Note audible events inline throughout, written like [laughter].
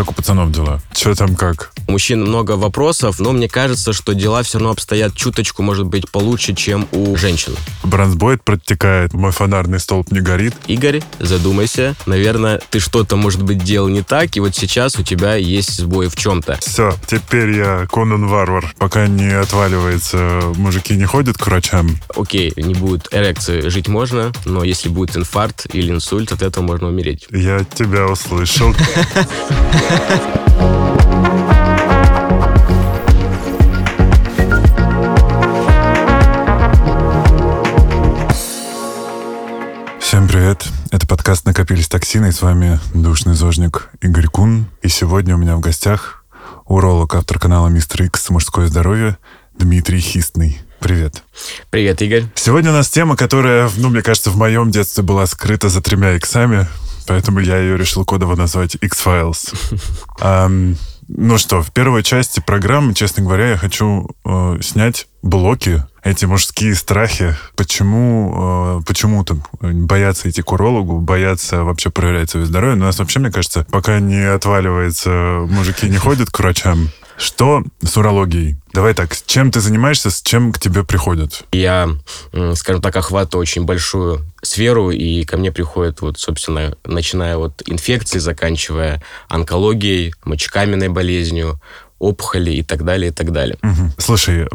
Как у пацанов дела? Че там как? У мужчин много вопросов, но мне кажется, что дела все равно обстоят чуточку, может быть, получше, чем у женщин. Бронзбойт протекает, мой фонарный столб не горит. Игорь, задумайся. Наверное, ты что-то, может быть, делал не так, и вот сейчас у тебя есть сбой в чем-то. Все, теперь я Конан Варвар. Пока не отваливается, мужики не ходят к врачам. Окей, не будет эрекции, жить можно, но если будет инфаркт или инсульт, от этого можно умереть. Я тебя услышал. [laughs] Всем привет! Это подкаст «Накопились токсины» и с вами душный зожник Игорь Кун. И сегодня у меня в гостях уролог, автор канала «Мистер Икс. Мужское здоровье» Дмитрий Хистный. Привет. Привет, Игорь. Сегодня у нас тема, которая, ну, мне кажется, в моем детстве была скрыта за тремя иксами, поэтому я ее решил кодово назвать X-Files. [laughs] Um, ну что, в первой части программы, честно говоря, я хочу э, снять блоки, эти мужские страхи. Почему, э, почему там боятся идти к урологу, боятся вообще проверять свое здоровье. Но у нас вообще, мне кажется, пока не отваливается, мужики не ходят к врачам. Что с урологией? Давай так, чем ты занимаешься, с чем к тебе приходят? Я, скажем так, охватываю очень большую сферу, и ко мне приходят, вот, собственно, начиная от инфекций, заканчивая онкологией, мочекаменной болезнью, опухоли и так далее, и так далее. Угу. Слушай,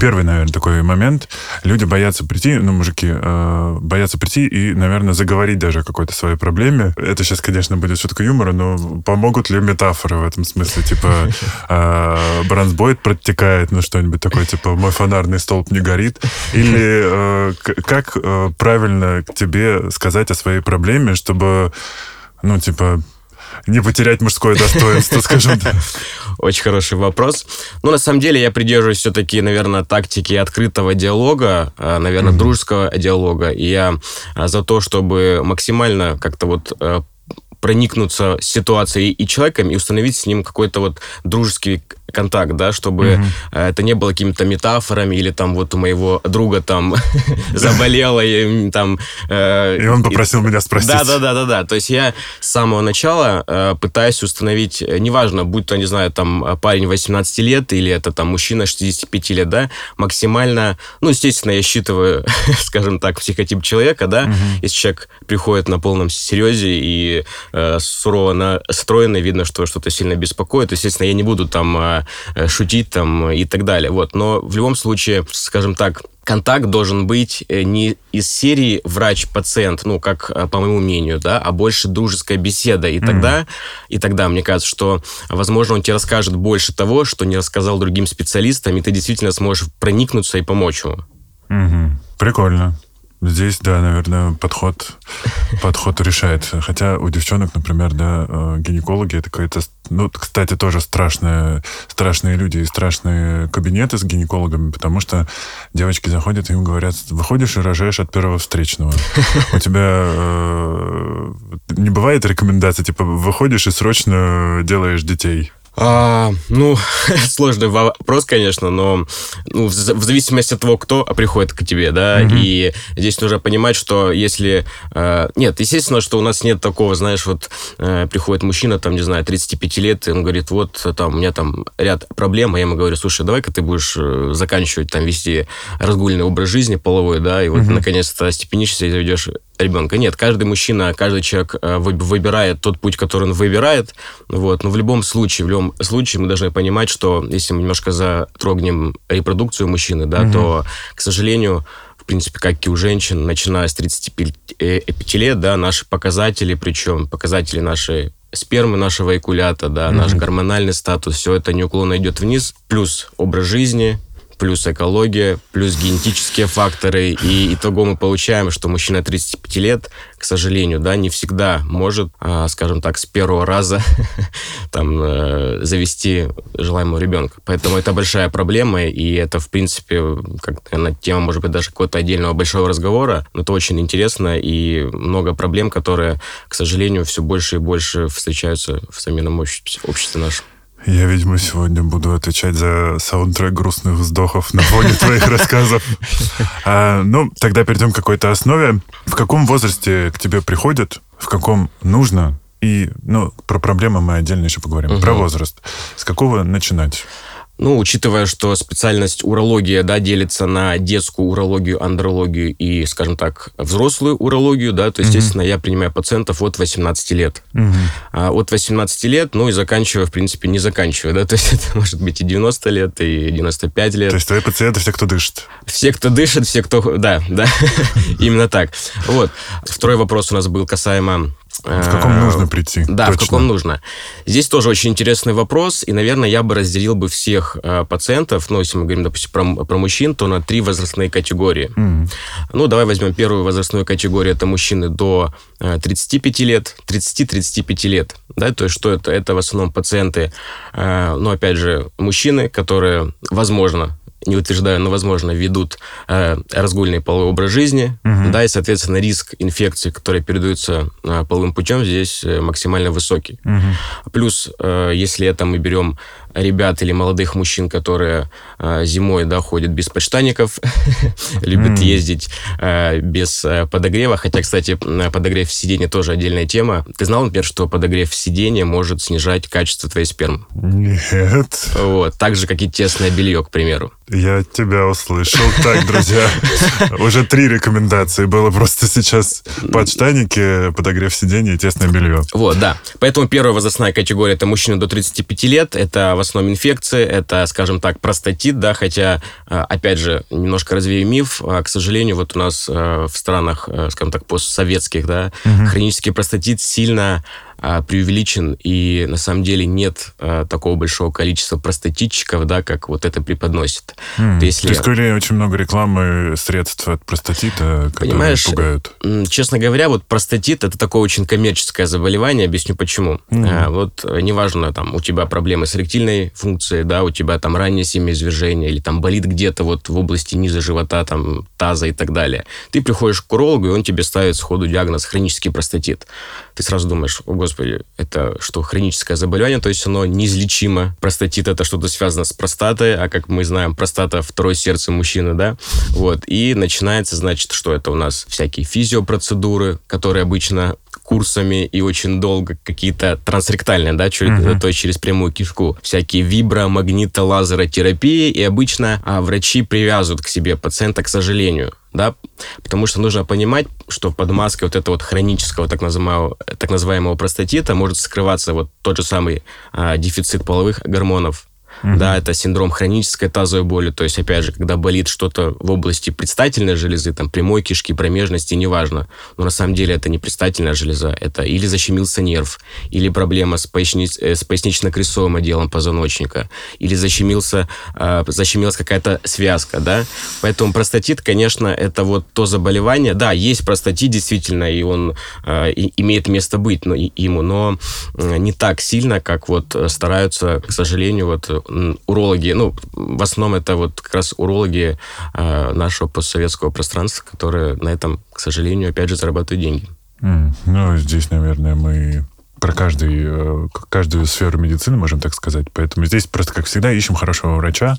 первый, наверное, такой момент. Люди боятся прийти, ну, мужики, э, боятся прийти и, наверное, заговорить даже о какой-то своей проблеме. Это сейчас, конечно, будет шутка юмора, но помогут ли метафоры в этом смысле? Типа, э, бронзбойт протекает, ну, что-нибудь такое, типа, мой фонарный столб не горит. Или э, как э, правильно тебе сказать о своей проблеме, чтобы, ну, типа, не потерять мужское достоинство, [laughs] скажем так? Очень хороший вопрос. Ну, на самом деле, я придерживаюсь все-таки, наверное, тактики открытого диалога, а, наверное, mm-hmm. дружеского диалога. И я а, за то, чтобы максимально как-то вот э, проникнуться ситуацией и человеком и установить с ним какой-то вот дружеский контакт, да, чтобы mm-hmm. это не было какими-то метафорами или там вот у моего друга там [laughs] заболело и там... Э, и он попросил меня спросить. Да, да, да, да, да. То есть я с самого начала э, пытаюсь установить, неважно, будь то, не знаю, там парень 18 лет или это там мужчина 65 лет, да, максимально, ну, естественно, я считываю, [laughs] скажем так, психотип человека, да, mm-hmm. если человек приходит на полном серьезе и э, сурово настроенный, видно, что что-то сильно беспокоит, естественно, я не буду там Э, шутить там и так далее. Вот. Но в любом случае, скажем так, контакт должен быть э, не из серии врач-пациент, ну, как по моему мнению, да, а больше дружеская беседа. И тогда, mm-hmm. и тогда, мне кажется, что, возможно, он тебе расскажет больше того, что не рассказал другим специалистам, и ты действительно сможешь проникнуться и помочь ему. Mm-hmm. Прикольно. Здесь, да, наверное, подход, подход решает. Хотя у девчонок, например, да, э, гинекологи это какая-то, ну, кстати, тоже страшные, страшные люди и страшные кабинеты с гинекологами, потому что девочки заходят и им говорят, выходишь и рожаешь от первого встречного. У тебя э, не бывает рекомендаций, типа, выходишь и срочно делаешь детей. А, ну, [laughs] сложный вопрос, конечно, но ну, в, в зависимости от того, кто приходит к тебе, да, mm-hmm. и здесь нужно понимать, что если... Э, нет, естественно, что у нас нет такого, знаешь, вот э, приходит мужчина, там, не знаю, 35 лет, и он говорит, вот, там, у меня там ряд проблем, а я ему говорю, слушай, давай-ка ты будешь э, заканчивать, там, вести разгульный образ жизни половой, да, и вот, mm-hmm. наконец-то степенишься и заведешь ребенка. Нет, каждый мужчина, каждый человек э, выбирает тот путь, который он выбирает. Вот. Но в любом случае, в любом случае мы должны понимать, что если мы немножко затрогнем репродукцию мужчины, да, угу. то, к сожалению, в принципе, как и у женщин, начиная с 35 э, лет, да, наши показатели, причем показатели нашей спермы нашего экулята, да, mm наш гормональный статус, все это неуклонно идет вниз, плюс образ жизни, плюс экология, плюс генетические факторы. И итого мы получаем, что мужчина 35 лет, к сожалению, да, не всегда может, а, скажем так, с первого раза [laughs] там э, завести желаемого ребенка. Поэтому это большая проблема, и это, в принципе, как наверное, тема, может быть, даже какого-то отдельного большого разговора, но это очень интересно, и много проблем, которые, к сожалению, все больше и больше встречаются в современном обществе нашем. Я, видимо, сегодня буду отвечать за саундтрек грустных вздохов на фоне твоих рассказов. А, ну, тогда перейдем к какой-то основе. В каком возрасте к тебе приходят, в каком нужно И, ну, про проблемы мы отдельно еще поговорим. Угу. Про возраст. С какого начинать? Ну, учитывая, что специальность урология, да, делится на детскую урологию, андрологию и, скажем так, взрослую урологию, да, то, естественно, mm-hmm. я принимаю пациентов от 18 лет. Mm-hmm. А, от 18 лет, ну, и заканчивая, в принципе, не заканчивая, да, [laughs] то есть это может быть и 90 лет, и 95 лет. То есть твои пациенты все, кто дышит? Все, кто дышит, все, кто... Да, [laughs] да, именно так. Вот. Второй вопрос у нас был касаемо в каком нужно прийти? Да, точно. в каком нужно. Здесь тоже очень интересный вопрос, и, наверное, я бы разделил бы всех э, пациентов, ну, если мы говорим, допустим, про, про мужчин, то на три возрастные категории. Mm. Ну, давай возьмем первую возрастную категорию, это мужчины до э, 35 лет, 30-35 лет. Да, то есть что это? Это в основном пациенты, э, ну, опять же, мужчины, которые, возможно, не утверждаю, но, возможно, ведут э, разгульный половой образ жизни, угу. да, и, соответственно, риск инфекции, которые передаются э, половым путем, здесь э, максимально высокий. Угу. Плюс, э, если это мы берем ребят или молодых мужчин, которые э, зимой да, ходят без подштаников, [laughs] любят ездить э, без э, подогрева. Хотя, кстати, подогрев сидения тоже отдельная тема. Ты знал, например, что подогрев сидения может снижать качество твоей спермы? Нет. Вот. Так же, как и тесное белье, к примеру. Я тебя услышал. Так, друзья, [laughs] уже три рекомендации было просто сейчас. Подштаники, подогрев сидения и тесное белье. Вот, да. Поэтому первая возрастная категория – это мужчины до 35 лет. Это основном инфекции, это, скажем так, простатит, да, хотя, а, опять же, немножко развею миф, а, к сожалению, вот у нас а, в странах, скажем так, постсоветских, да, угу. хронический простатит сильно а, преувеличен, и на самом деле нет а, такого большого количества простатитчиков, да, как вот это преподносит. Mm. То, есть, То есть, скорее, очень много рекламы средств от простатита, которые Понимаешь, пугают. Честно говоря, вот простатит это такое очень коммерческое заболевание, объясню почему. Mm. А, вот э, неважно, там, у тебя проблемы с эректильной функцией, да, у тебя там раннее семяизвержение, или там болит где-то вот в области низа живота, там, таза и так далее. Ты приходишь к урологу, и он тебе ставит сходу диагноз хронический простатит. Ты сразу думаешь, о, господи, это что, хроническое заболевание, то есть оно неизлечимо. Простатит это что-то связано с простатой, а как мы знаем, простата второе сердце мужчины, да? Вот. И начинается, значит, что это у нас всякие физиопроцедуры, которые обычно курсами и очень долго какие-то трансректальные, да, через, uh-huh. то есть через прямую кишку, всякие вибро, магнито, лазеротерапии, и обычно а, врачи привязывают к себе пациента, к сожалению, да, потому что нужно понимать, что под маской вот этого вот хронического так называемого, так называемого простатита может скрываться вот тот же самый а, дефицит половых гормонов, Угу. Да, это синдром хронической тазовой боли, то есть, опять же, когда болит что-то в области предстательной железы, там, прямой кишки, промежности, неважно. Но на самом деле это не предстательная железа, это или защемился нерв, или проблема с, поясни... Э, с пояснично-крестовым отделом позвоночника, или защемился, э, защемилась какая-то связка, да. Поэтому простатит, конечно, это вот то заболевание, да, есть простатит действительно, и он э, и, имеет место быть но, и, ему, но не так сильно, как вот стараются, к сожалению, вот урологи, ну, в основном это вот как раз урологи э, нашего постсоветского пространства, которые на этом, к сожалению, опять же, зарабатывают деньги. Mm. Ну, здесь, наверное, мы про каждый, э, каждую сферу медицины, можем так сказать. Поэтому здесь просто, как всегда, ищем хорошего врача.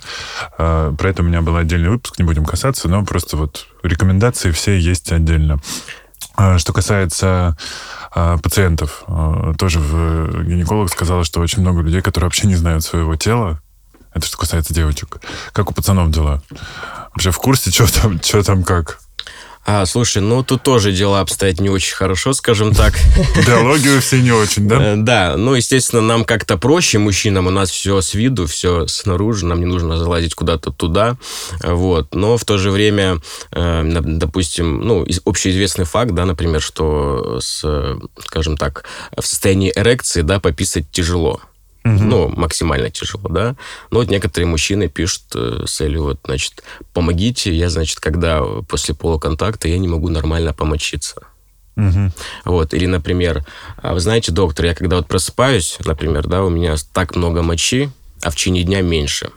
Э, про это у меня был отдельный выпуск, не будем касаться, но просто вот рекомендации все есть отдельно. Э, что касается а, пациентов. А, тоже гинеколог сказала, что очень много людей, которые вообще не знают своего тела. Это что касается девочек. Как у пацанов дела? Вообще в курсе, [laughs] что там, что там как? А, слушай, ну тут тоже дела обстоят не очень хорошо, скажем так. [laughs] Биологию все не очень, да? Э, да, ну, естественно, нам как-то проще, мужчинам, у нас все с виду, все снаружи, нам не нужно залазить куда-то туда, вот. Но в то же время, э, допустим, ну, общеизвестный факт, да, например, что, с, скажем так, в состоянии эрекции, да, пописать тяжело. Угу. Ну, максимально тяжело, да. Но вот некоторые мужчины пишут э, с целью, вот, значит, помогите, я, значит, когда после полуконтакта я не могу нормально помочиться. Угу. Вот, или, например, «А вы знаете, доктор, я когда вот просыпаюсь, например, да, у меня так много мочи, а в течение дня меньше.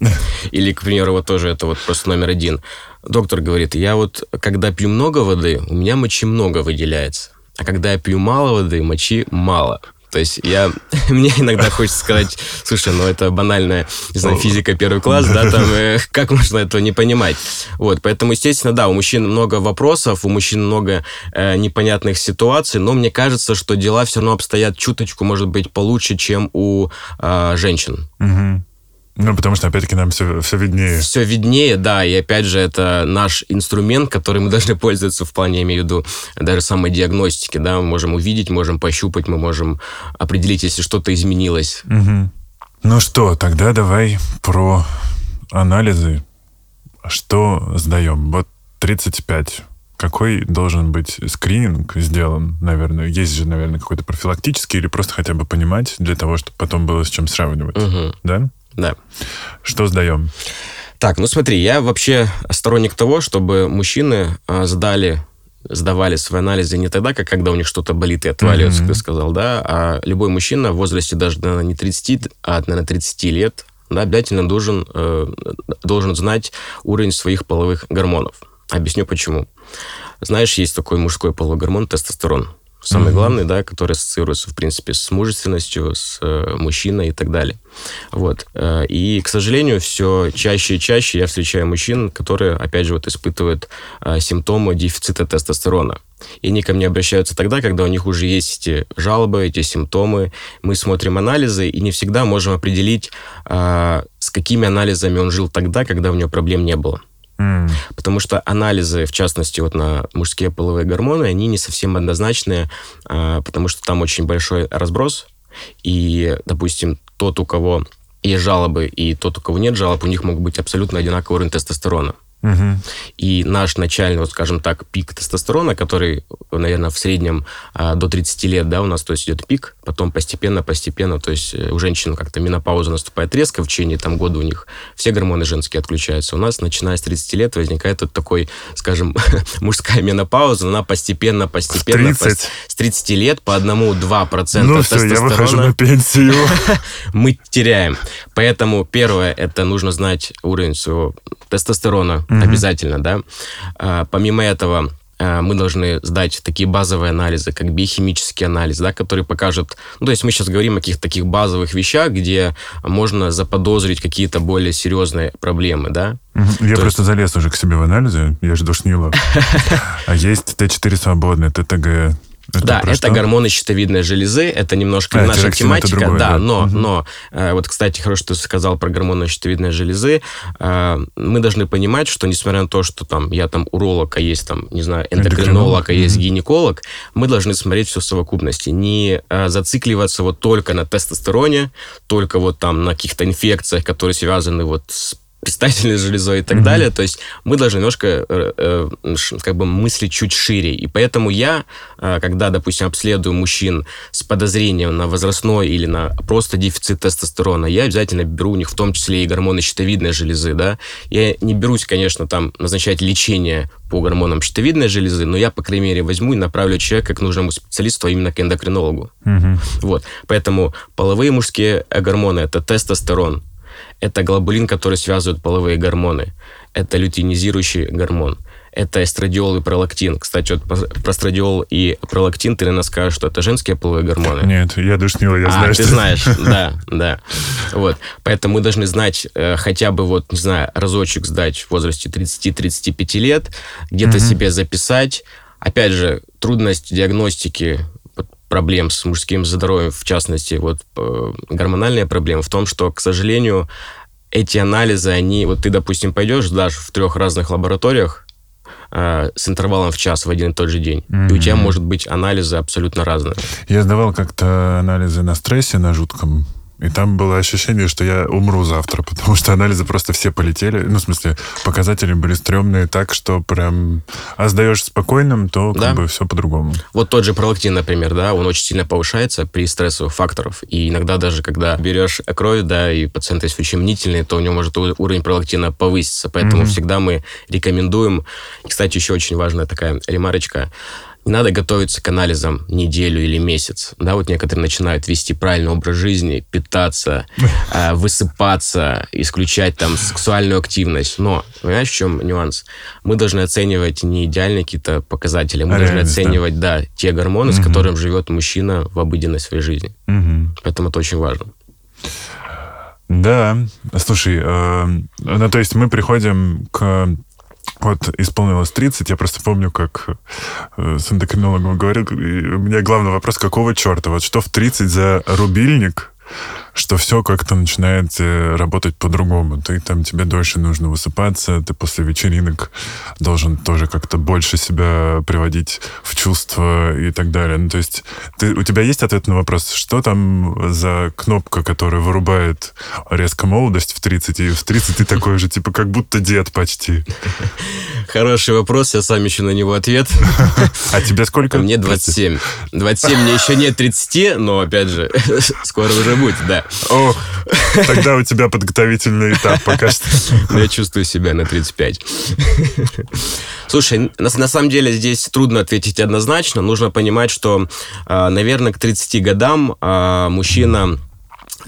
[laughs] Или, к примеру, вот тоже это вот просто номер один. Доктор говорит, я вот, когда пью много воды, у меня мочи много выделяется. А когда я пью мало воды, мочи мало. То есть я, [laughs] мне иногда хочется сказать, слушай, ну это банальная, не знаю, физика первый класс, да, там, э, [laughs] как можно этого не понимать? Вот, поэтому, естественно, да, у мужчин много вопросов, у мужчин много э, непонятных ситуаций, но мне кажется, что дела все равно обстоят чуточку, может быть, получше, чем у э, женщин. Угу. Ну, потому что, опять-таки, нам все, все виднее. Все виднее, да, и опять же, это наш инструмент, который мы [laughs] должны пользоваться в плане, я имею в виду, даже самой диагностики, да, мы можем увидеть, можем пощупать, мы можем определить, если что-то изменилось. Угу. Ну что, тогда давай про анализы. Что сдаем? Вот 35. Какой должен быть скрининг сделан, наверное? Есть же, наверное, какой-то профилактический или просто хотя бы понимать для того, чтобы потом было с чем сравнивать, угу. да? Да. Что сдаем? Так, ну смотри, я вообще сторонник того, чтобы мужчины а, сдали сдавали свои анализы не тогда, как когда у них что-то болит и отваливается, mm-hmm. как ты сказал, да, а любой мужчина в возрасте даже, наверное, не 30, а, наверное, 30 лет, да, обязательно должен, э, должен знать уровень своих половых гормонов. Объясню почему. Знаешь, есть такой мужской половой гормон тестостерон самый mm-hmm. главный, да, который ассоциируется, в принципе, с мужественностью, с э, мужчиной и так далее. Вот. Э, и, к сожалению, все чаще и чаще я встречаю мужчин, которые, опять же, вот испытывают э, симптомы дефицита тестостерона. И они ко мне обращаются тогда, когда у них уже есть эти жалобы, эти симптомы. Мы смотрим анализы и не всегда можем определить, э, с какими анализами он жил тогда, когда у него проблем не было. Потому что анализы, в частности, вот на мужские половые гормоны, они не совсем однозначные, а, потому что там очень большой разброс. И, допустим, тот, у кого есть жалобы, и тот, у кого нет жалоб, у них могут быть абсолютно одинаковый уровень тестостерона. Угу. И наш начальный, вот скажем так, пик тестостерона, который, наверное, в среднем а, до 30 лет, да, у нас, то есть идет пик, потом постепенно, постепенно, то есть э, у женщин как-то менопауза наступает резко, в течение там года у них все гормоны женские отключаются. У нас, начиная с 30 лет, возникает вот такой, скажем, [laughs] мужская менопауза, она постепенно, постепенно, 30. По, с 30 лет по одному-два процента ну, все, я выхожу на пенсию. [laughs] мы теряем. Поэтому первое, это нужно знать уровень своего тестостерона, угу. обязательно, да. А, помимо этого, а, мы должны сдать такие базовые анализы, как биохимический анализ, да, который покажет... Ну, то есть мы сейчас говорим о каких-то таких базовых вещах, где можно заподозрить какие-то более серьезные проблемы, да. Я то просто есть... залез уже к себе в анализы, я же душнила. [laughs] А есть Т4 свободный, ТТГ, это да, это что? гормоны щитовидной железы, это немножко а, наша тематика, другое, да, да, но, угу. но э, вот, кстати, хорошо, что ты сказал про гормоны щитовидной железы, э, мы должны понимать, что несмотря на то, что там я там уролог, а есть там, не знаю, эндокринолог, а есть угу. гинеколог, мы должны смотреть все в совокупности, не э, зацикливаться вот только на тестостероне, только вот там на каких-то инфекциях, которые связаны вот с предстательной железой и так mm-hmm. далее. То есть мы должны немножко э, э, как бы мыслить чуть шире. И поэтому я, э, когда, допустим, обследую мужчин с подозрением на возрастной или на просто дефицит тестостерона, я обязательно беру у них в том числе и гормоны щитовидной железы. Да? Я не берусь, конечно, там назначать лечение по гормонам щитовидной железы, но я, по крайней мере, возьму и направлю человека к нужному специалисту, а именно к эндокринологу. Mm-hmm. Вот. Поэтому половые мужские гормоны – это тестостерон, это глобулин, который связывает половые гормоны. Это лютинизирующий гормон. Это эстрадиол и пролактин. Кстати, вот про эстрадиол и пролактин ты, наверное, скажешь, что это женские половые гормоны. Нет, я душнила, я а, знаю. Ты знаешь, [laughs] да, да. Вот. Поэтому мы должны знать э, хотя бы, вот, не знаю, разочек сдать в возрасте 30-35 лет, где-то себе записать. Опять же, трудность диагностики проблем с мужским здоровьем, в частности, вот э, гормональные проблемы, в том, что, к сожалению, эти анализы, они, вот ты, допустим, пойдешь даже в трех разных лабораториях э, с интервалом в час в один и тот же день, mm-hmm. и у тебя может быть анализы абсолютно разные. Я сдавал как-то анализы на стрессе, на жутком, и там было ощущение, что я умру завтра, потому что анализы просто все полетели. Ну, в смысле, показатели были стрёмные так, что прям... А сдаешь спокойным, то как да. бы все по-другому. Вот тот же пролактин, например, да, он очень сильно повышается при стрессовых факторах. И иногда даже, когда берешь кровь, да, и пациент есть очень мнительный, то у него может уровень пролактина повыситься. Поэтому mm-hmm. всегда мы рекомендуем... И, кстати, еще очень важная такая ремарочка не надо готовиться к анализам неделю или месяц. Да, вот некоторые начинают вести правильный образ жизни, питаться, [laughs] э, высыпаться, исключать там сексуальную активность. Но, понимаешь, в чем нюанс? Мы должны оценивать не идеальные какие-то показатели, мы а должны оценивать, да. да, те гормоны, угу. с которыми живет мужчина в обыденной своей жизни. Угу. Поэтому это очень важно. Да, слушай, э, ну то есть мы приходим к вот исполнилось 30, я просто помню, как э, с эндокринологом говорил, у меня главный вопрос, какого черта? Вот что в 30 за рубильник, что все как-то начинает э, работать по-другому. Ты там, тебе дольше нужно высыпаться, ты после вечеринок должен тоже как-то больше себя приводить в чувство и так далее. Ну, то есть ты, у тебя есть ответ на вопрос, что там за кнопка, которая вырубает резко молодость в 30, и в 30 ты такой же, типа, как будто дед почти. Хороший вопрос, я сам ищу на него ответ. [laughs] А тебе сколько? Мне 27. 27 мне еще нет 30, но, опять же, [laughs] скоро уже будет, да. Тогда у тебя подготовительный этап пока что. [laughs] Я чувствую себя на 35. Слушай, на, на самом деле здесь трудно ответить однозначно. Нужно понимать, что, а, наверное, к 30 годам а, мужчина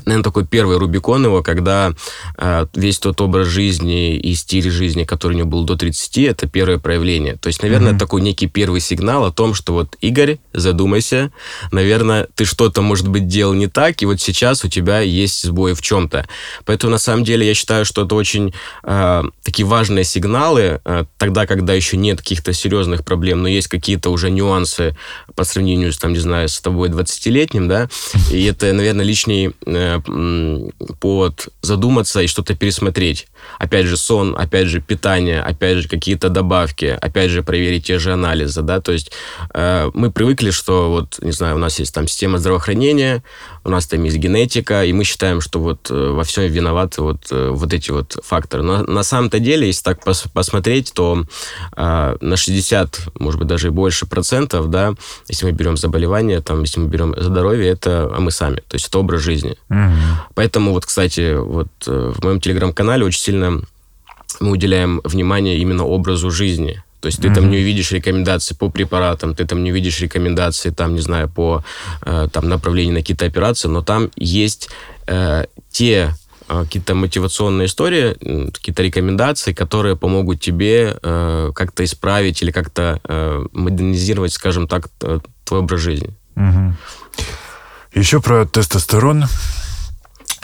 наверное, такой первый Рубикон его, когда э, весь тот образ жизни и стиль жизни, который у него был до 30, это первое проявление. То есть, наверное, mm-hmm. такой некий первый сигнал о том, что вот, Игорь, задумайся, наверное, ты что-то, может быть, делал не так, и вот сейчас у тебя есть сбой в чем-то. Поэтому, на самом деле, я считаю, что это очень э, такие важные сигналы, э, тогда, когда еще нет каких-то серьезных проблем, но есть какие-то уже нюансы по сравнению с, там, не знаю, с тобой 20-летним, да, и это, наверное, лишний э, повод задуматься и что-то пересмотреть. Опять же, сон, опять же, питание, опять же, какие-то добавки, опять же, проверить те же анализы, да, то есть э, мы привыкли, что вот, не знаю, у нас есть там система здравоохранения, у нас там есть генетика, и мы считаем, что вот э, во всем виноваты вот, э, вот эти вот факторы. Но на самом-то деле, если так пос посмотреть, то э, на 60, может быть, даже и больше процентов, да, если мы берем заболевания, там, если мы берем здоровье, это мы сами, то есть это образ жизни. Угу. Поэтому вот, кстати, вот э, в моем телеграм-канале очень сильно мы уделяем внимание именно образу жизни. То есть ты mm-hmm. там не увидишь рекомендации по препаратам, ты там не увидишь рекомендации, там, не знаю, по э, там, направлению на какие-то операции, но там есть э, те э, какие-то мотивационные истории, какие-то рекомендации, которые помогут тебе э, как-то исправить или как-то э, модернизировать, скажем так, твой образ жизни. Угу. Еще про тестостерон.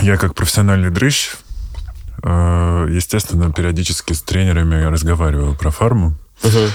Я как профессиональный дрыщ, э, естественно, периодически с тренерами разговариваю про фарму. Угу.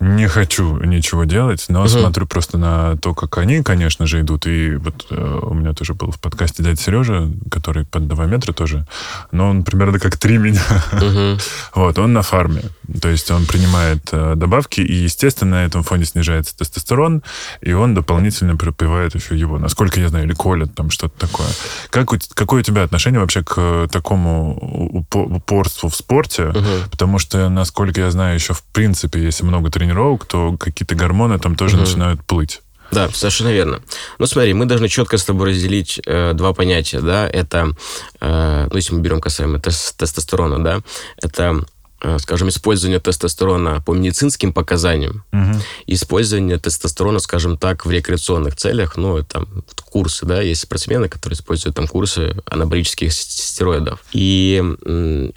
Не хочу ничего делать, но угу. смотрю просто на то, как они, конечно же, идут. И вот э, у меня тоже был в подкасте дядя Сережа, который под 2 метра тоже, но он примерно как три меня. Угу. [laughs] вот, он на фарме. То есть он принимает э, добавки, и, естественно, на этом фоне снижается тестостерон, и он дополнительно пропивает еще его, насколько я знаю, или колет там что-то такое. Как у, какое у тебя отношение вообще к такому упорству в спорте? Угу. Потому что, насколько я знаю, еще в принципе, если много тренировок, тренировок, то какие-то гормоны там тоже угу. начинают плыть. Да, совершенно верно. Ну, смотри, мы должны четко с тобой разделить э, два понятия, да, это, э, ну, если мы берем касаемо тестостерона, да, это скажем, использование тестостерона по медицинским показаниям, угу. использование тестостерона, скажем так, в рекреационных целях, ну, там, курсы, да, есть спортсмены, которые используют там курсы анаболических стероидов. И,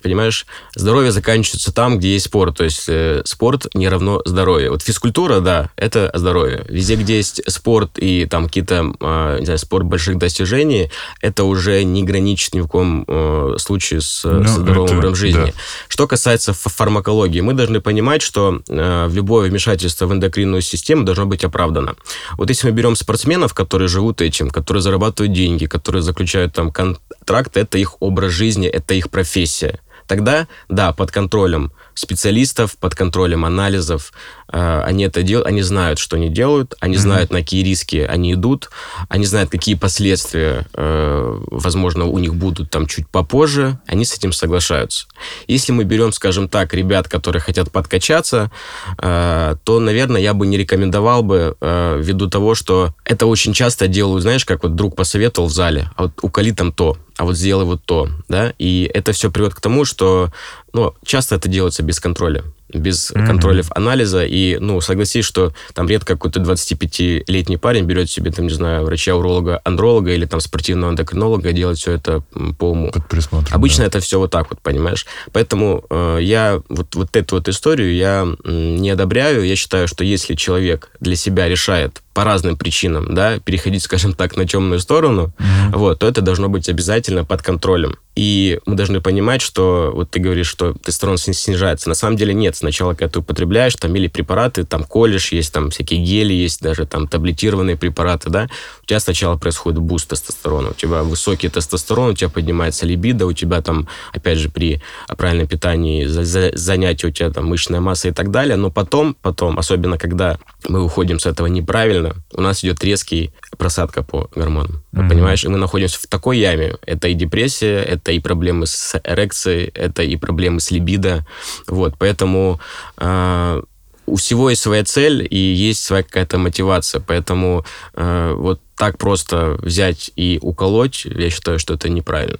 понимаешь, здоровье заканчивается там, где есть спорт, то есть э, спорт не равно здоровье. Вот физкультура, да, это здоровье. Везде, где есть спорт и там какие-то, э, не знаю, спорт больших достижений, это уже не граничит ни в коем э, случае с, ну, здоровым это, образом жизни. Да. Что касается фармакологии, мы должны понимать, что э, любое вмешательство в эндокринную систему должно быть оправдано. Вот если мы берем спортсменов, которые живут этим, которые зарабатывают деньги, которые заключают там контракт, это их образ жизни, это их профессия. Тогда, да, под контролем специалистов, под контролем анализов, э, они это делают, они знают, что они делают, они mm-hmm. знают, на какие риски они идут, они знают, какие последствия, э, возможно, у них будут там чуть попозже, они с этим соглашаются. Если мы берем, скажем так, ребят, которые хотят подкачаться, э, то, наверное, я бы не рекомендовал бы ввиду того, что это очень часто делают, знаешь, как вот друг посоветовал в зале, а вот уколи там то, а вот сделай вот то, да, и это все приводит к тому, что, ну, часто это делается без контроля. без mm-hmm. контролев анализа. И, ну, согласись, что там редко какой-то 25-летний парень берет себе, там, не знаю, врача-уролога, андролога или там спортивного эндокринолога и делает все это по уму. Под присмотром, Обычно да. это все вот так вот, понимаешь? Поэтому э, я вот, вот эту вот историю я не одобряю. Я считаю, что если человек для себя решает по разным причинам, да, переходить, [laughs] скажем так, на темную сторону, mm-hmm. вот, то это должно быть обязательно под контролем. И мы должны понимать, что вот ты говоришь, что тестостерон снижается. На самом деле нет. Сначала, когда ты употребляешь, там или препараты, там колешь, есть там всякие гели, есть даже там таблетированные препараты, да, у тебя сначала происходит boost тестостерона, у тебя высокий тестостерон, у тебя поднимается либидо, у тебя там, опять же, при правильном питании, за, за, занятии у тебя там мышечная масса и так далее, но потом, потом, особенно когда мы уходим с этого неправильно, у нас идет резкий просадка по гормонам, mm-hmm. понимаешь, и мы находимся в такой яме. Это и депрессия, это и проблемы с эрекцией, это и проблемы с либидо, вот, поэтому э, у всего есть своя цель и есть своя какая-то мотивация, поэтому э, вот так просто взять и уколоть, я считаю, что это неправильно.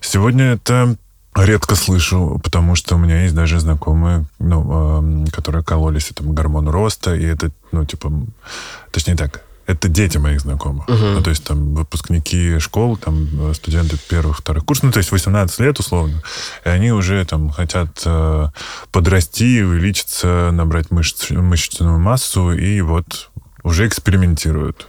Сегодня это редко слышу, потому что у меня есть даже знакомые, ну, э, которые кололись этому гормону роста, и это, ну, типа, точнее так, это дети моих знакомых. Uh-huh. Ну, то есть там выпускники школ, там студенты первых, вторых курсов, ну, то есть 18 лет условно, и они уже там хотят э, подрасти, увеличиться, набрать мышц, мышечную массу, и вот уже экспериментируют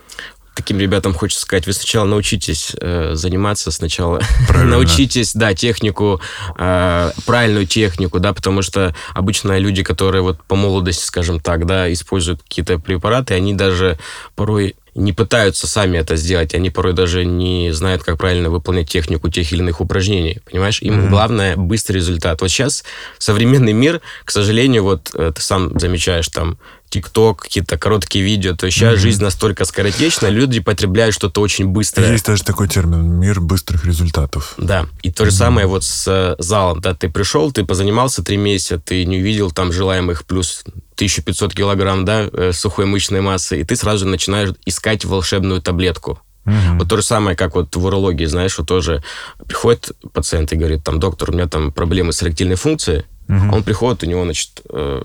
таким ребятам хочется сказать, вы сначала научитесь э, заниматься, сначала [laughs] научитесь, да, технику, э, правильную технику, да, потому что обычно люди, которые вот по молодости, скажем так, да, используют какие-то препараты, они даже порой не пытаются сами это сделать, они порой даже не знают, как правильно выполнять технику тех или иных упражнений, понимаешь? Им mm-hmm. главное быстрый результат. Вот сейчас современный мир, к сожалению, вот э, ты сам замечаешь там ТикТок, какие-то короткие видео. То есть сейчас mm-hmm. жизнь настолько скоротечна, люди потребляют что-то очень быстрое. Есть даже такой термин «мир быстрых результатов». Да. И то же mm-hmm. самое вот с э, залом. Да, ты пришел, ты позанимался три месяца, ты не увидел там желаемых плюс 1500 килограмм да, э, сухой мышечной массы, и ты сразу начинаешь искать волшебную таблетку. Угу. Вот то же самое, как вот в урологии, знаешь, вот тоже приходит пациент и говорит, там, доктор, у меня там проблемы с эректильной функцией, угу. он приходит, у него, значит, э,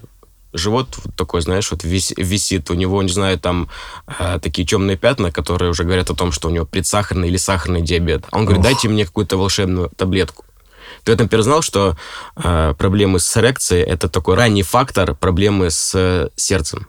живот вот такой, знаешь, вот вис, висит, у него, не знаю, там э, такие темные пятна, которые уже говорят о том, что у него предсахарный или сахарный диабет. Он говорит, дайте мне какую-то волшебную таблетку. Ты в этом знал, что э, проблемы с эрекцией это такой ранний фактор проблемы с э, сердцем?